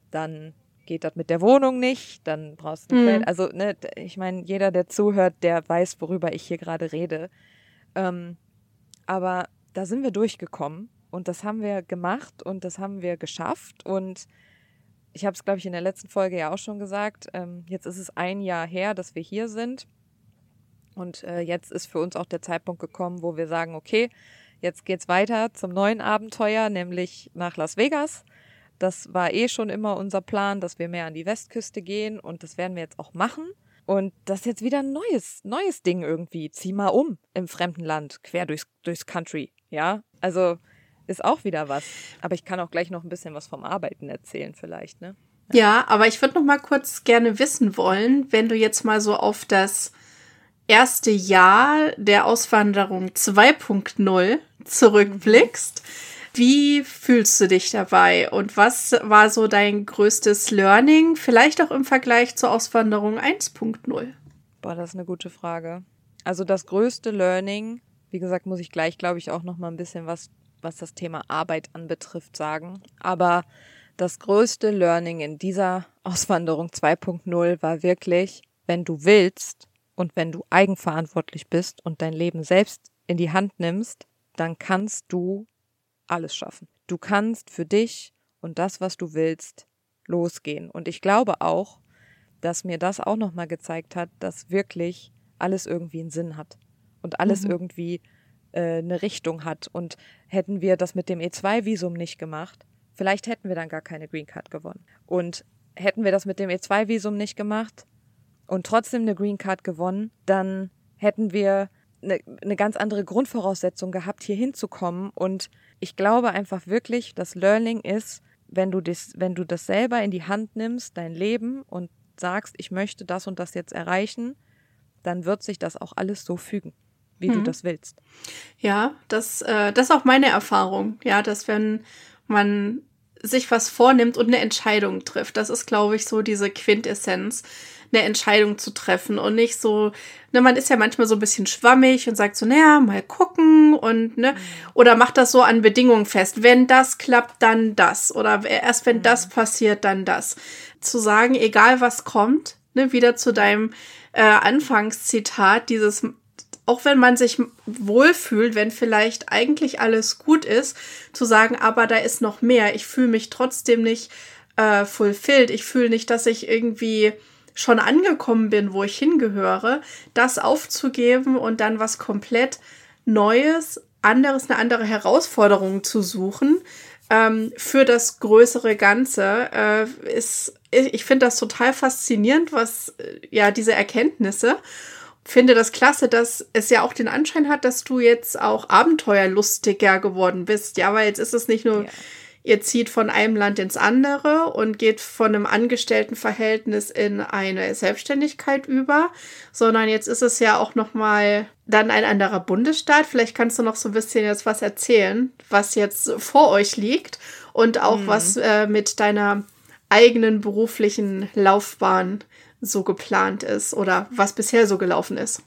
Speaker 2: dann geht das mit der Wohnung nicht, dann brauchst du ein mhm. Also, ne, ich meine, jeder, der zuhört, der weiß, worüber ich hier gerade rede. Ähm, aber da sind wir durchgekommen und das haben wir gemacht und das haben wir geschafft und ich habe es, glaube ich, in der letzten Folge ja auch schon gesagt. Ähm, jetzt ist es ein Jahr her, dass wir hier sind. Und äh, jetzt ist für uns auch der Zeitpunkt gekommen, wo wir sagen, okay, jetzt geht's weiter zum neuen Abenteuer, nämlich nach Las Vegas. Das war eh schon immer unser Plan, dass wir mehr an die Westküste gehen und das werden wir jetzt auch machen. Und das ist jetzt wieder ein neues, neues Ding irgendwie. Zieh mal um im fremden Land, quer durchs, durchs Country. Ja, also ist auch wieder was. Aber ich kann auch gleich noch ein bisschen was vom Arbeiten erzählen, vielleicht, ne?
Speaker 1: Ja, ja aber ich würde noch mal kurz gerne wissen wollen, wenn du jetzt mal so auf das erste Jahr der Auswanderung 2.0 zurückblickst. Mhm. Wie fühlst du dich dabei und was war so dein größtes Learning, vielleicht auch im Vergleich zur Auswanderung 1.0?
Speaker 2: Boah, das ist eine gute Frage. Also das größte Learning, wie gesagt, muss ich gleich, glaube ich, auch noch mal ein bisschen was, was das Thema Arbeit anbetrifft, sagen. Aber das größte Learning in dieser Auswanderung 2.0 war wirklich, wenn du willst und wenn du eigenverantwortlich bist und dein Leben selbst in die Hand nimmst, dann kannst du alles schaffen. Du kannst für dich und das, was du willst, losgehen. Und ich glaube auch, dass mir das auch nochmal gezeigt hat, dass wirklich alles irgendwie einen Sinn hat und alles mhm. irgendwie äh, eine Richtung hat. Und hätten wir das mit dem E2-Visum nicht gemacht, vielleicht hätten wir dann gar keine Green Card gewonnen. Und hätten wir das mit dem E2-Visum nicht gemacht und trotzdem eine Green Card gewonnen, dann hätten wir eine, eine ganz andere Grundvoraussetzung gehabt, hier hinzukommen. Und ich glaube einfach wirklich, dass Learning ist, wenn du das, wenn du das selber in die Hand nimmst, dein Leben und sagst, ich möchte das und das jetzt erreichen, dann wird sich das auch alles so fügen, wie mhm. du das willst.
Speaker 1: Ja, das, äh, das ist auch meine Erfahrung. Ja, dass wenn man sich was vornimmt und eine Entscheidung trifft, das ist, glaube ich, so diese Quintessenz eine Entscheidung zu treffen und nicht so, ne, man ist ja manchmal so ein bisschen schwammig und sagt so, naja, mal gucken und, ne, oder macht das so an Bedingungen fest. Wenn das klappt, dann das. Oder erst wenn das mhm. passiert, dann das. Zu sagen, egal was kommt, ne, wieder zu deinem äh, Anfangszitat, dieses auch wenn man sich wohlfühlt, wenn vielleicht eigentlich alles gut ist, zu sagen, aber da ist noch mehr. Ich fühle mich trotzdem nicht äh, fulfilled. Ich fühle nicht, dass ich irgendwie schon angekommen bin, wo ich hingehöre, das aufzugeben und dann was komplett Neues, anderes, eine andere Herausforderung zu suchen ähm, für das größere Ganze, äh, ist, ich finde das total faszinierend, was äh, ja diese Erkenntnisse finde das klasse, dass es ja auch den Anschein hat, dass du jetzt auch abenteuerlustiger geworden bist. Ja, weil jetzt ist es nicht nur, ja. Ihr zieht von einem Land ins andere und geht von einem Angestelltenverhältnis in eine Selbstständigkeit über, sondern jetzt ist es ja auch noch mal dann ein anderer Bundesstaat. Vielleicht kannst du noch so ein bisschen jetzt was erzählen, was jetzt vor euch liegt und auch mhm. was äh, mit deiner eigenen beruflichen Laufbahn so geplant ist oder was bisher so gelaufen ist.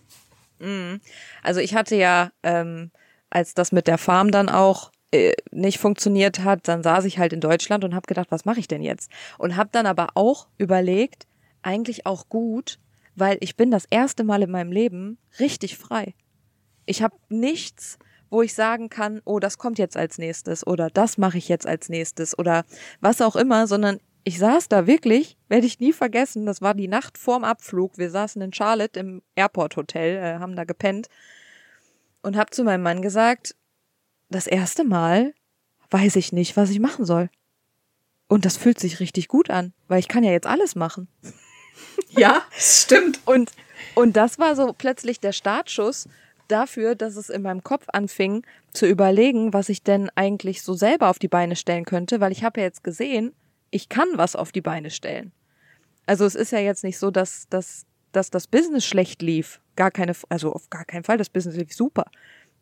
Speaker 2: Mhm. Also ich hatte ja, ähm, als das mit der Farm dann auch äh, nicht funktioniert hat, dann saß ich halt in Deutschland und habe gedacht, was mache ich denn jetzt? Und habe dann aber auch überlegt, eigentlich auch gut, weil ich bin das erste Mal in meinem Leben richtig frei. Ich habe nichts, wo ich sagen kann, oh, das kommt jetzt als nächstes oder das mache ich jetzt als nächstes oder was auch immer, sondern ich saß da wirklich, werde ich nie vergessen, das war die Nacht vorm Abflug. Wir saßen in Charlotte im Airport Hotel, äh, haben da gepennt und habe zu meinem Mann gesagt, das erste Mal weiß ich nicht, was ich machen soll. Und das fühlt sich richtig gut an, weil ich kann ja jetzt alles machen.
Speaker 1: Ja, stimmt.
Speaker 2: Und, und das war so plötzlich der Startschuss dafür, dass es in meinem Kopf anfing zu überlegen, was ich denn eigentlich so selber auf die Beine stellen könnte, weil ich habe ja jetzt gesehen, ich kann was auf die Beine stellen. Also es ist ja jetzt nicht so, dass, dass, dass das Business schlecht lief. Gar keine, also auf gar keinen Fall, das Business lief super.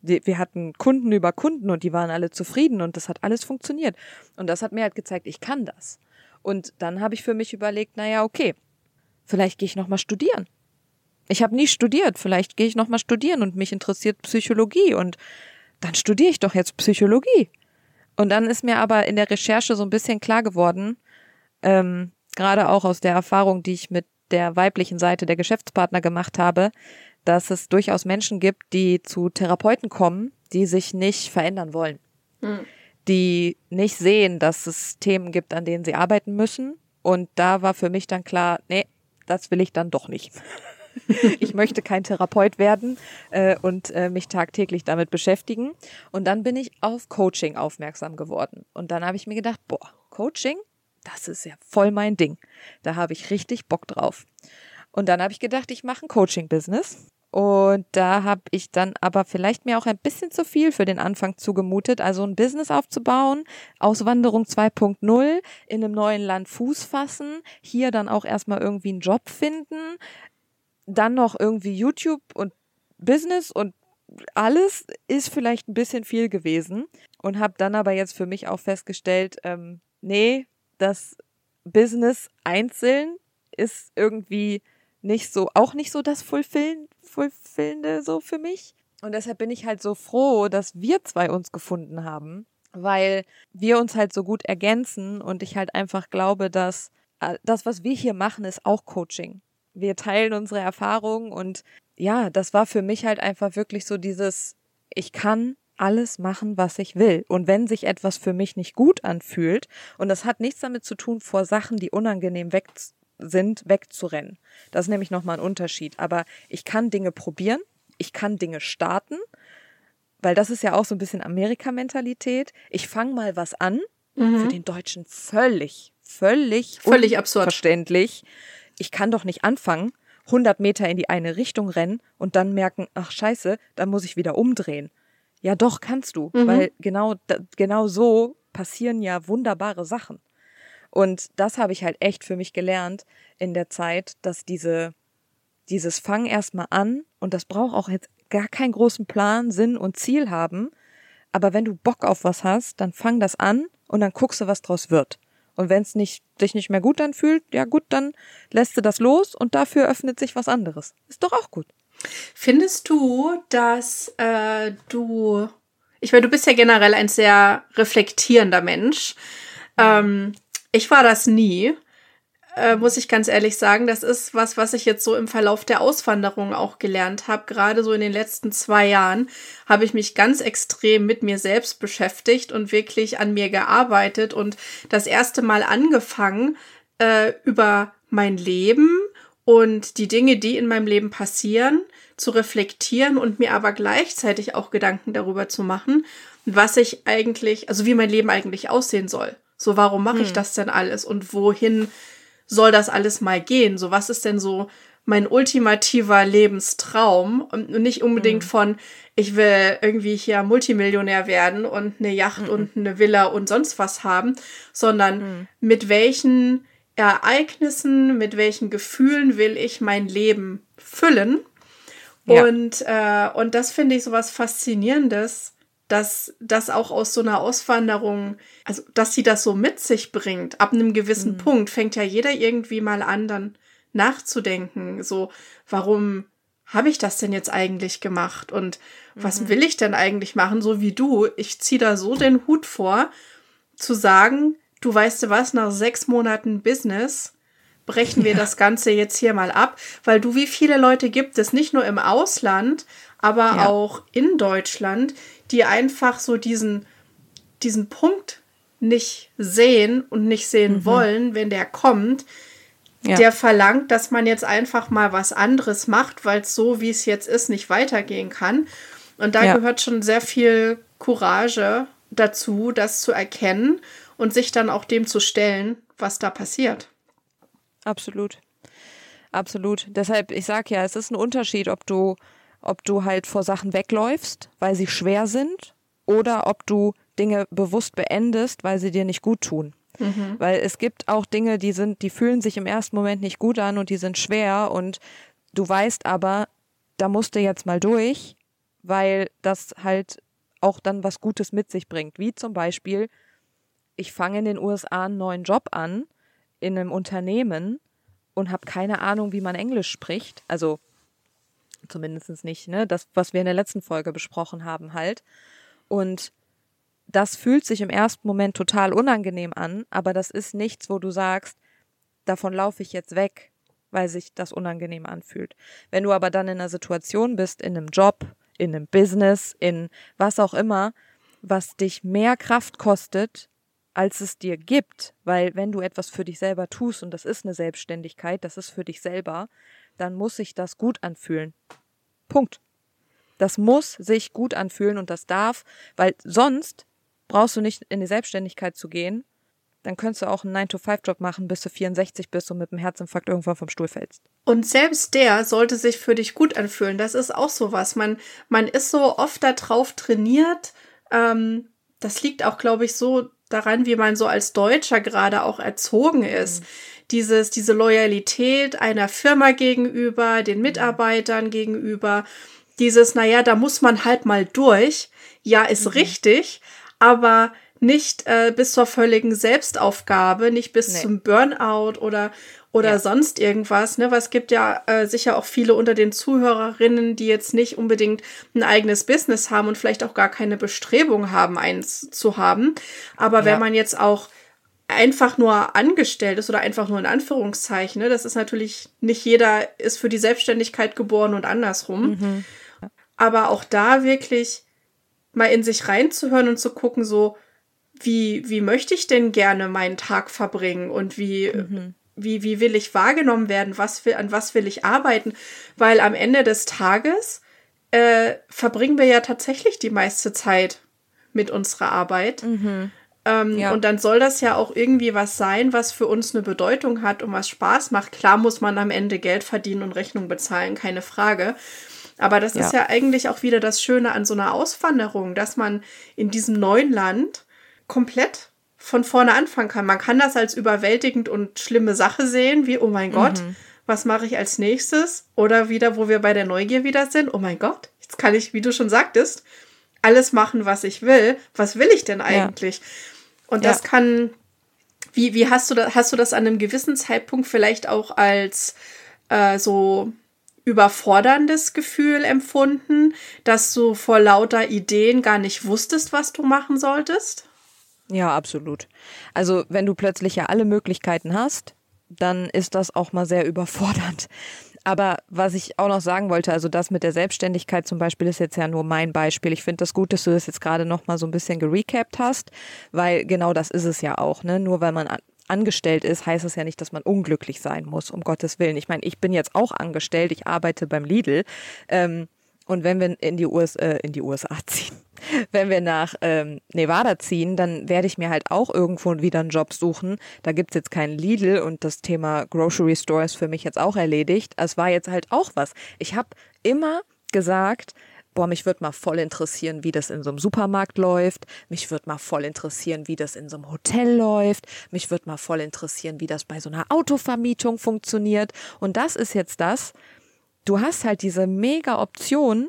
Speaker 2: Wir hatten Kunden über Kunden und die waren alle zufrieden und das hat alles funktioniert. Und das hat mir halt gezeigt, ich kann das. Und dann habe ich für mich überlegt, naja, okay, vielleicht gehe ich nochmal studieren. Ich habe nie studiert, vielleicht gehe ich nochmal studieren und mich interessiert Psychologie und dann studiere ich doch jetzt Psychologie. Und dann ist mir aber in der Recherche so ein bisschen klar geworden, ähm, gerade auch aus der Erfahrung, die ich mit der weiblichen Seite der Geschäftspartner gemacht habe, dass es durchaus Menschen gibt, die zu Therapeuten kommen, die sich nicht verändern wollen. Mhm. Die nicht sehen, dass es Themen gibt, an denen sie arbeiten müssen. Und da war für mich dann klar, nee, das will ich dann doch nicht. ich möchte kein Therapeut werden äh, und äh, mich tagtäglich damit beschäftigen. Und dann bin ich auf Coaching aufmerksam geworden. Und dann habe ich mir gedacht, boah, Coaching, das ist ja voll mein Ding. Da habe ich richtig Bock drauf. Und dann habe ich gedacht, ich mache ein Coaching-Business. Und da habe ich dann aber vielleicht mir auch ein bisschen zu viel für den Anfang zugemutet, also ein Business aufzubauen, Auswanderung 2.0, in einem neuen Land Fuß fassen, hier dann auch erstmal irgendwie einen Job finden, dann noch irgendwie YouTube und Business und alles ist vielleicht ein bisschen viel gewesen und habe dann aber jetzt für mich auch festgestellt, ähm, nee, das Business einzeln ist irgendwie nicht so, auch nicht so das Fulfillen, Fulfillende so für mich. Und deshalb bin ich halt so froh, dass wir zwei uns gefunden haben, weil wir uns halt so gut ergänzen und ich halt einfach glaube, dass äh, das, was wir hier machen, ist auch Coaching wir teilen unsere Erfahrungen und ja, das war für mich halt einfach wirklich so dieses, ich kann alles machen, was ich will. Und wenn sich etwas für mich nicht gut anfühlt, und das hat nichts damit zu tun, vor Sachen, die unangenehm weg sind, wegzurennen. Das ist nämlich nochmal ein Unterschied. Aber ich kann Dinge probieren, ich kann Dinge starten, weil das ist ja auch so ein bisschen Amerika-Mentalität. Ich fange mal was an, mhm. für den Deutschen völlig, völlig,
Speaker 1: völlig absurd.
Speaker 2: Verständlich ich kann doch nicht anfangen, 100 Meter in die eine Richtung rennen und dann merken, ach scheiße, dann muss ich wieder umdrehen. Ja, doch, kannst du, mhm. weil genau, genau so passieren ja wunderbare Sachen. Und das habe ich halt echt für mich gelernt in der Zeit, dass diese, dieses Fang erstmal an und das braucht auch jetzt gar keinen großen Plan, Sinn und Ziel haben. Aber wenn du Bock auf was hast, dann fang das an und dann guckst du, was draus wird. Und wenn es nicht, sich nicht mehr gut anfühlt, ja gut, dann lässt du das los und dafür öffnet sich was anderes. Ist doch auch gut.
Speaker 1: Findest du, dass äh, du, ich meine, du bist ja generell ein sehr reflektierender Mensch. Ähm, ich war das nie äh, muss ich ganz ehrlich sagen. Das ist was, was ich jetzt so im Verlauf der Auswanderung auch gelernt habe. Gerade so in den letzten zwei Jahren habe ich mich ganz extrem mit mir selbst beschäftigt und wirklich an mir gearbeitet und das erste Mal angefangen, äh, über mein Leben und die Dinge, die in meinem Leben passieren, zu reflektieren und mir aber gleichzeitig auch Gedanken darüber zu machen, was ich eigentlich, also wie mein Leben eigentlich aussehen soll. So, warum mache ich hm. das denn alles und wohin soll das alles mal gehen? So, was ist denn so mein ultimativer Lebenstraum und nicht unbedingt mhm. von, ich will irgendwie hier Multimillionär werden und eine Yacht mhm. und eine Villa und sonst was haben, sondern mhm. mit welchen Ereignissen, mit welchen Gefühlen will ich mein Leben füllen. Ja. Und, äh, und das finde ich so was Faszinierendes, dass das auch aus so einer Auswanderung, also dass sie das so mit sich bringt. Ab einem gewissen mhm. Punkt fängt ja jeder irgendwie mal an, dann nachzudenken. So, warum habe ich das denn jetzt eigentlich gemacht? Und was mhm. will ich denn eigentlich machen? So wie du. Ich ziehe da so den Hut vor, zu sagen, du weißt du was, nach sechs Monaten Business brechen wir ja. das Ganze jetzt hier mal ab, weil du, wie viele Leute gibt es, nicht nur im Ausland, aber ja. auch in Deutschland, die einfach so diesen, diesen Punkt nicht sehen und nicht sehen mhm. wollen, wenn der kommt, ja. der verlangt, dass man jetzt einfach mal was anderes macht, weil es so, wie es jetzt ist, nicht weitergehen kann. Und da gehört schon sehr viel Courage dazu, das zu erkennen und sich dann auch dem zu stellen, was da passiert.
Speaker 2: Absolut. Absolut. Deshalb, ich sag ja, es ist ein Unterschied, ob du, ob du halt vor Sachen wegläufst, weil sie schwer sind, oder ob du Dinge bewusst beendest, weil sie dir nicht gut tun. Mhm. Weil es gibt auch Dinge, die sind, die fühlen sich im ersten Moment nicht gut an und die sind schwer und du weißt aber, da musst du jetzt mal durch, weil das halt auch dann was Gutes mit sich bringt. Wie zum Beispiel, ich fange in den USA einen neuen Job an, in einem Unternehmen und habe keine Ahnung, wie man Englisch spricht. Also zumindest nicht, ne? Das, was wir in der letzten Folge besprochen haben, halt. Und das fühlt sich im ersten Moment total unangenehm an, aber das ist nichts, wo du sagst, davon laufe ich jetzt weg, weil sich das unangenehm anfühlt. Wenn du aber dann in einer Situation bist, in einem Job, in einem Business, in was auch immer, was dich mehr Kraft kostet, als es dir gibt, weil wenn du etwas für dich selber tust und das ist eine Selbstständigkeit, das ist für dich selber, dann muss sich das gut anfühlen. Punkt. Das muss sich gut anfühlen und das darf, weil sonst brauchst du nicht in die Selbstständigkeit zu gehen. Dann könntest du auch einen 9-to-5-Job machen, bis du 64 bist und mit einem Herzinfarkt irgendwann vom Stuhl fällst.
Speaker 1: Und selbst der sollte sich für dich gut anfühlen. Das ist auch so was. Man, man ist so oft darauf trainiert. Ähm, das liegt auch, glaube ich, so daran, wie man so als Deutscher gerade auch erzogen ist. Mhm. Dieses, diese Loyalität einer Firma gegenüber, den Mitarbeitern gegenüber, dieses, naja, da muss man halt mal durch. Ja, ist mhm. richtig, aber nicht äh, bis zur völligen Selbstaufgabe, nicht bis nee. zum Burnout oder oder ja. sonst irgendwas, ne? Weil es gibt ja äh, sicher auch viele unter den Zuhörerinnen, die jetzt nicht unbedingt ein eigenes Business haben und vielleicht auch gar keine Bestrebung haben, eins zu haben. Aber ja. wenn man jetzt auch einfach nur angestellt ist oder einfach nur in Anführungszeichen, ne? das ist natürlich nicht jeder ist für die Selbstständigkeit geboren und andersrum. Mhm. Aber auch da wirklich mal in sich reinzuhören und zu gucken, so, wie, wie möchte ich denn gerne meinen Tag verbringen und wie, mhm wie, wie will ich wahrgenommen werden, was will, an was will ich arbeiten, weil am Ende des Tages äh, verbringen wir ja tatsächlich die meiste Zeit mit unserer Arbeit. Mhm. Ähm, ja. Und dann soll das ja auch irgendwie was sein, was für uns eine Bedeutung hat und was Spaß macht. Klar muss man am Ende Geld verdienen und Rechnung bezahlen, keine Frage. Aber das ja. ist ja eigentlich auch wieder das Schöne an so einer Auswanderung, dass man in diesem neuen Land komplett von vorne anfangen kann. Man kann das als überwältigend und schlimme Sache sehen, wie, oh mein Gott, mhm. was mache ich als nächstes? Oder wieder, wo wir bei der Neugier wieder sind, oh mein Gott, jetzt kann ich, wie du schon sagtest, alles machen, was ich will. Was will ich denn eigentlich? Ja. Und das ja. kann, wie, wie hast du das, hast du das an einem gewissen Zeitpunkt vielleicht auch als äh, so überforderndes Gefühl empfunden, dass du vor lauter Ideen gar nicht wusstest, was du machen solltest?
Speaker 2: Ja, absolut. Also wenn du plötzlich ja alle Möglichkeiten hast, dann ist das auch mal sehr überfordernd. Aber was ich auch noch sagen wollte, also das mit der Selbstständigkeit zum Beispiel ist jetzt ja nur mein Beispiel. Ich finde das gut, dass du das jetzt gerade noch mal so ein bisschen gerecapt hast, weil genau das ist es ja auch. Ne? Nur weil man angestellt ist, heißt es ja nicht, dass man unglücklich sein muss, um Gottes Willen. Ich meine, ich bin jetzt auch angestellt, ich arbeite beim Lidl. Ähm, und wenn wir in die, US, äh, in die USA ziehen, wenn wir nach ähm, Nevada ziehen, dann werde ich mir halt auch irgendwo wieder einen Job suchen. Da gibt's jetzt keinen Lidl und das Thema Grocery Store ist für mich jetzt auch erledigt. Es war jetzt halt auch was. Ich habe immer gesagt, boah, mich würde mal voll interessieren, wie das in so einem Supermarkt läuft. Mich würde mal voll interessieren, wie das in so einem Hotel läuft. Mich würde mal voll interessieren, wie das bei so einer Autovermietung funktioniert. Und das ist jetzt das, du hast halt diese mega Option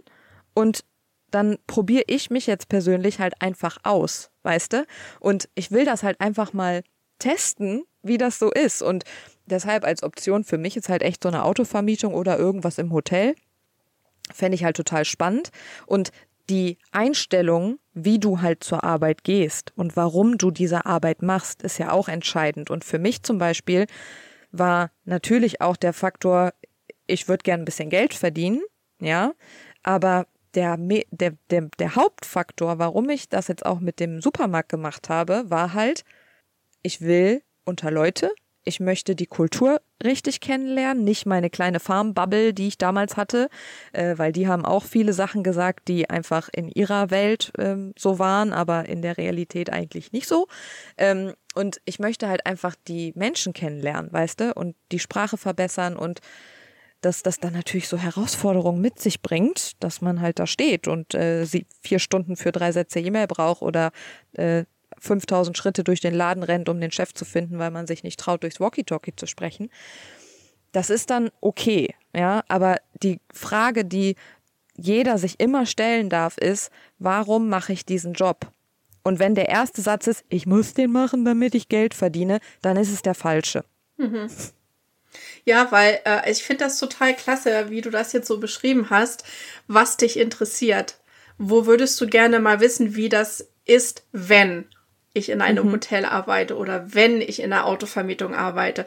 Speaker 2: und dann probiere ich mich jetzt persönlich halt einfach aus, weißt du? Und ich will das halt einfach mal testen, wie das so ist. Und deshalb als Option für mich ist halt echt so eine Autovermietung oder irgendwas im Hotel. Fände ich halt total spannend. Und die Einstellung, wie du halt zur Arbeit gehst und warum du diese Arbeit machst, ist ja auch entscheidend. Und für mich zum Beispiel war natürlich auch der Faktor, ich würde gern ein bisschen Geld verdienen, ja, aber der, der, der, der Hauptfaktor, warum ich das jetzt auch mit dem Supermarkt gemacht habe, war halt, ich will unter Leute, ich möchte die Kultur richtig kennenlernen, nicht meine kleine Farmbubble, die ich damals hatte, äh, weil die haben auch viele Sachen gesagt, die einfach in ihrer Welt ähm, so waren, aber in der Realität eigentlich nicht so. Ähm, und ich möchte halt einfach die Menschen kennenlernen, weißt du, und die Sprache verbessern und dass das dann natürlich so Herausforderungen mit sich bringt, dass man halt da steht und äh, sie vier Stunden für drei Sätze E-Mail braucht oder äh, 5000 Schritte durch den Laden rennt, um den Chef zu finden, weil man sich nicht traut, durchs Walkie-Talkie zu sprechen. Das ist dann okay, ja, aber die Frage, die jeder sich immer stellen darf, ist, warum mache ich diesen Job? Und wenn der erste Satz ist, ich muss den machen, damit ich Geld verdiene, dann ist es der falsche. Mhm.
Speaker 1: Ja, weil äh, ich finde das total klasse, wie du das jetzt so beschrieben hast, was dich interessiert. Wo würdest du gerne mal wissen, wie das ist, wenn ich in einem mhm. Hotel arbeite oder wenn ich in einer Autovermietung arbeite?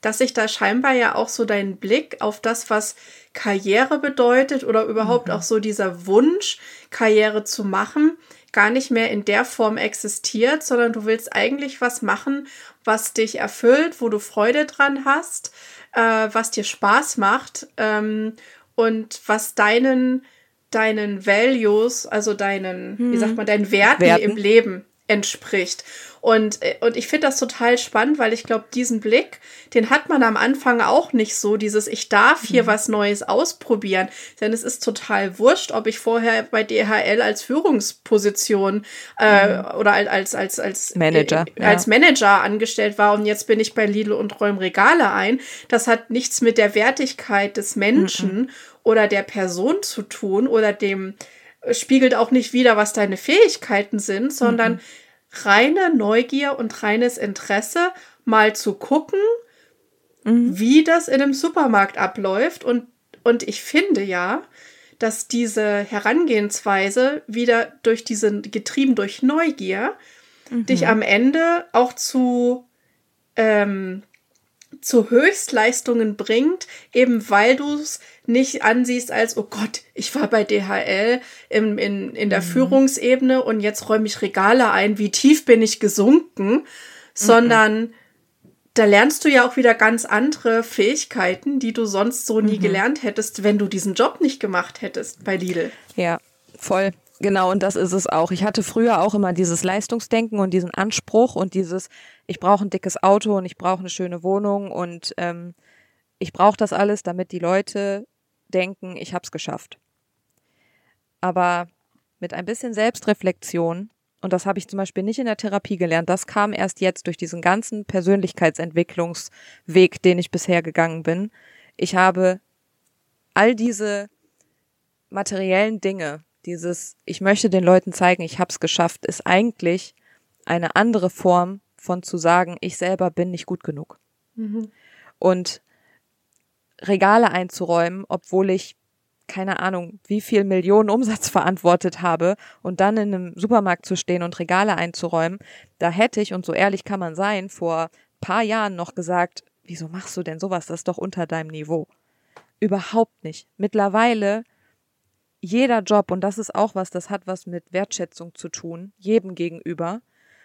Speaker 1: Dass sich da scheinbar ja auch so dein Blick auf das, was Karriere bedeutet oder überhaupt mhm. auch so dieser Wunsch, Karriere zu machen, gar nicht mehr in der Form existiert, sondern du willst eigentlich was machen, was dich erfüllt, wo du Freude dran hast, äh, was dir Spaß macht ähm, und was deinen, deinen Values, also deinen, hm. wie sagt man, deinen Werten, Werten im Leben entspricht. Und, äh, und ich finde das total spannend, weil ich glaube, diesen Blick, den hat man am Anfang auch nicht so, dieses Ich darf hier mhm. was Neues ausprobieren. Denn es ist total wurscht, ob ich vorher bei DHL als Führungsposition äh, mhm. oder als, als, als
Speaker 2: Manager,
Speaker 1: äh, als ja. Manager angestellt war und jetzt bin ich bei Lidl und räume Regale ein. Das hat nichts mit der Wertigkeit des Menschen mhm. oder der Person zu tun oder dem spiegelt auch nicht wieder, was deine Fähigkeiten sind, sondern reine Neugier und reines Interesse, mal zu gucken, mhm. wie das in einem Supermarkt abläuft. Und, und ich finde ja, dass diese Herangehensweise wieder durch diese, getrieben durch Neugier, mhm. dich am Ende auch zu ähm, zu Höchstleistungen bringt, eben weil du es nicht ansiehst als, oh Gott, ich war bei DHL im, in, in der mhm. Führungsebene und jetzt räume ich Regale ein, wie tief bin ich gesunken, mhm. sondern da lernst du ja auch wieder ganz andere Fähigkeiten, die du sonst so nie mhm. gelernt hättest, wenn du diesen Job nicht gemacht hättest bei Lidl.
Speaker 2: Ja, voll. Genau, und das ist es auch. Ich hatte früher auch immer dieses Leistungsdenken und diesen Anspruch und dieses, ich brauche ein dickes Auto und ich brauche eine schöne Wohnung und ähm, ich brauche das alles, damit die Leute denken, ich habe es geschafft. Aber mit ein bisschen Selbstreflexion, und das habe ich zum Beispiel nicht in der Therapie gelernt, das kam erst jetzt durch diesen ganzen Persönlichkeitsentwicklungsweg, den ich bisher gegangen bin. Ich habe all diese materiellen Dinge, dieses, ich möchte den Leuten zeigen, ich habe es geschafft, ist eigentlich eine andere Form von zu sagen, ich selber bin nicht gut genug. Mhm. Und Regale einzuräumen, obwohl ich keine Ahnung, wie viel Millionen Umsatz verantwortet habe und dann in einem Supermarkt zu stehen und Regale einzuräumen, da hätte ich, und so ehrlich kann man sein, vor paar Jahren noch gesagt, wieso machst du denn sowas? Das ist doch unter deinem Niveau. Überhaupt nicht. Mittlerweile jeder Job, und das ist auch was, das hat was mit Wertschätzung zu tun, jedem gegenüber,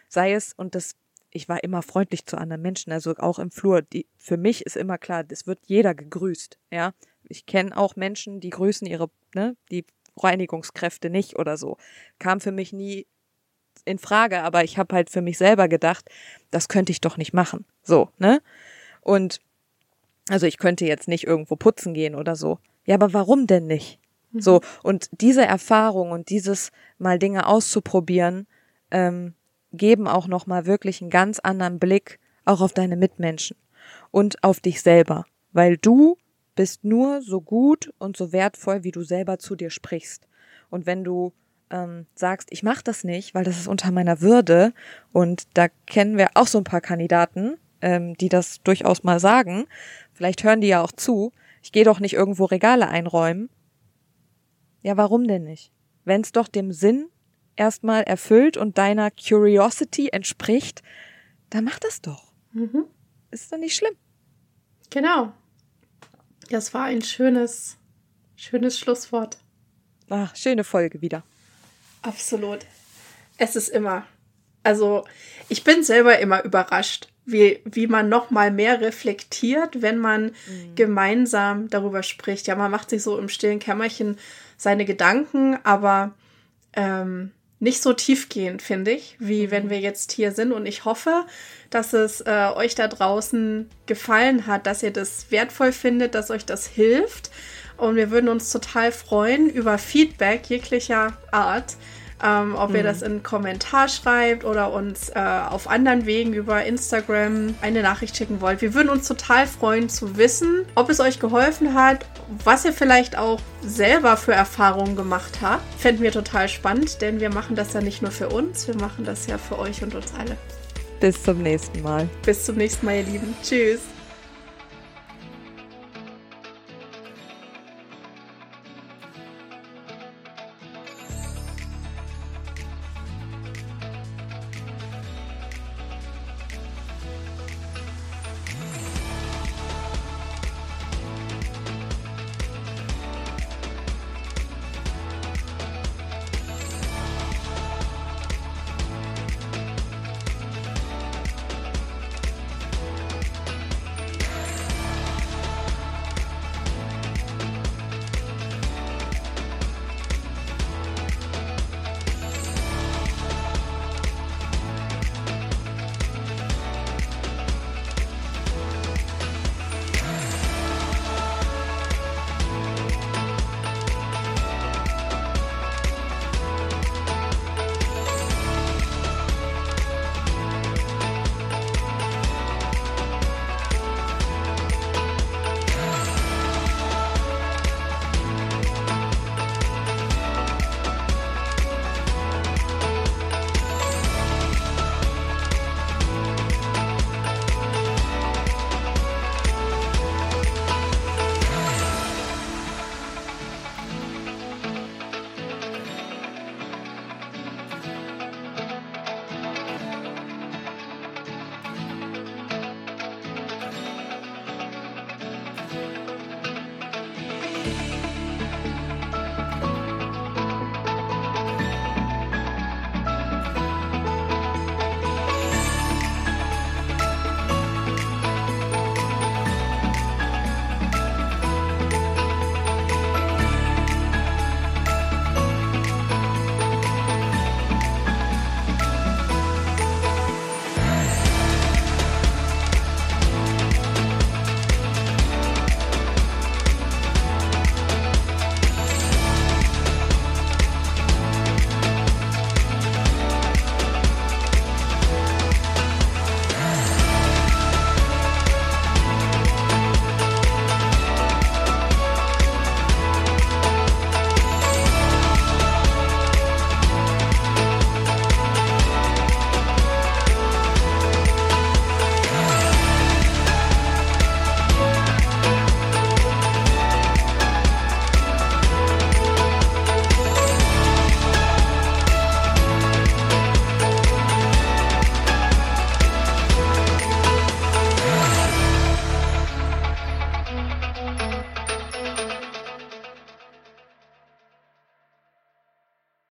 Speaker 2: sei es, und das ich war immer freundlich zu anderen Menschen, also auch im Flur. Die, für mich ist immer klar, es wird jeder gegrüßt, ja. Ich kenne auch Menschen, die grüßen ihre, ne, die Reinigungskräfte nicht oder so. Kam für mich nie in Frage, aber ich habe halt für mich selber gedacht, das könnte ich doch nicht machen. So, ne? Und also ich könnte jetzt nicht irgendwo putzen gehen oder so. Ja, aber warum denn nicht? Mhm. So, und diese Erfahrung und dieses mal Dinge auszuprobieren, ähm, geben auch nochmal wirklich einen ganz anderen Blick auch auf deine Mitmenschen und auf dich selber, weil du bist nur so gut und so wertvoll, wie du selber zu dir sprichst. Und wenn du ähm, sagst, ich mache das nicht, weil das ist unter meiner Würde, und da kennen wir auch so ein paar Kandidaten, ähm, die das durchaus mal sagen, vielleicht hören die ja auch zu, ich gehe doch nicht irgendwo Regale einräumen. Ja, warum denn nicht? Wenn es doch dem Sinn erstmal erfüllt und deiner Curiosity entspricht, dann mach das doch. Mhm. Ist doch nicht schlimm.
Speaker 1: Genau. Das war ein schönes, schönes Schlusswort.
Speaker 2: Ach, schöne Folge wieder.
Speaker 1: Absolut. Es ist immer. Also, ich bin selber immer überrascht, wie, wie man noch mal mehr reflektiert, wenn man mhm. gemeinsam darüber spricht. Ja, man macht sich so im stillen Kämmerchen seine Gedanken, aber ähm, nicht so tiefgehend, finde ich, wie mhm. wenn wir jetzt hier sind. Und ich hoffe, dass es äh, euch da draußen gefallen hat, dass ihr das wertvoll findet, dass euch das hilft. Und wir würden uns total freuen über Feedback jeglicher Art. Ähm, ob mhm. ihr das in einen Kommentar schreibt oder uns äh, auf anderen Wegen über Instagram eine Nachricht schicken wollt. Wir würden uns total freuen zu wissen, ob es euch geholfen hat, was ihr vielleicht auch selber für Erfahrungen gemacht habt. Fänden wir total spannend, denn wir machen das ja nicht nur für uns, wir machen das ja für euch und uns alle.
Speaker 2: Bis zum nächsten Mal.
Speaker 1: Bis zum nächsten Mal, ihr Lieben. Tschüss.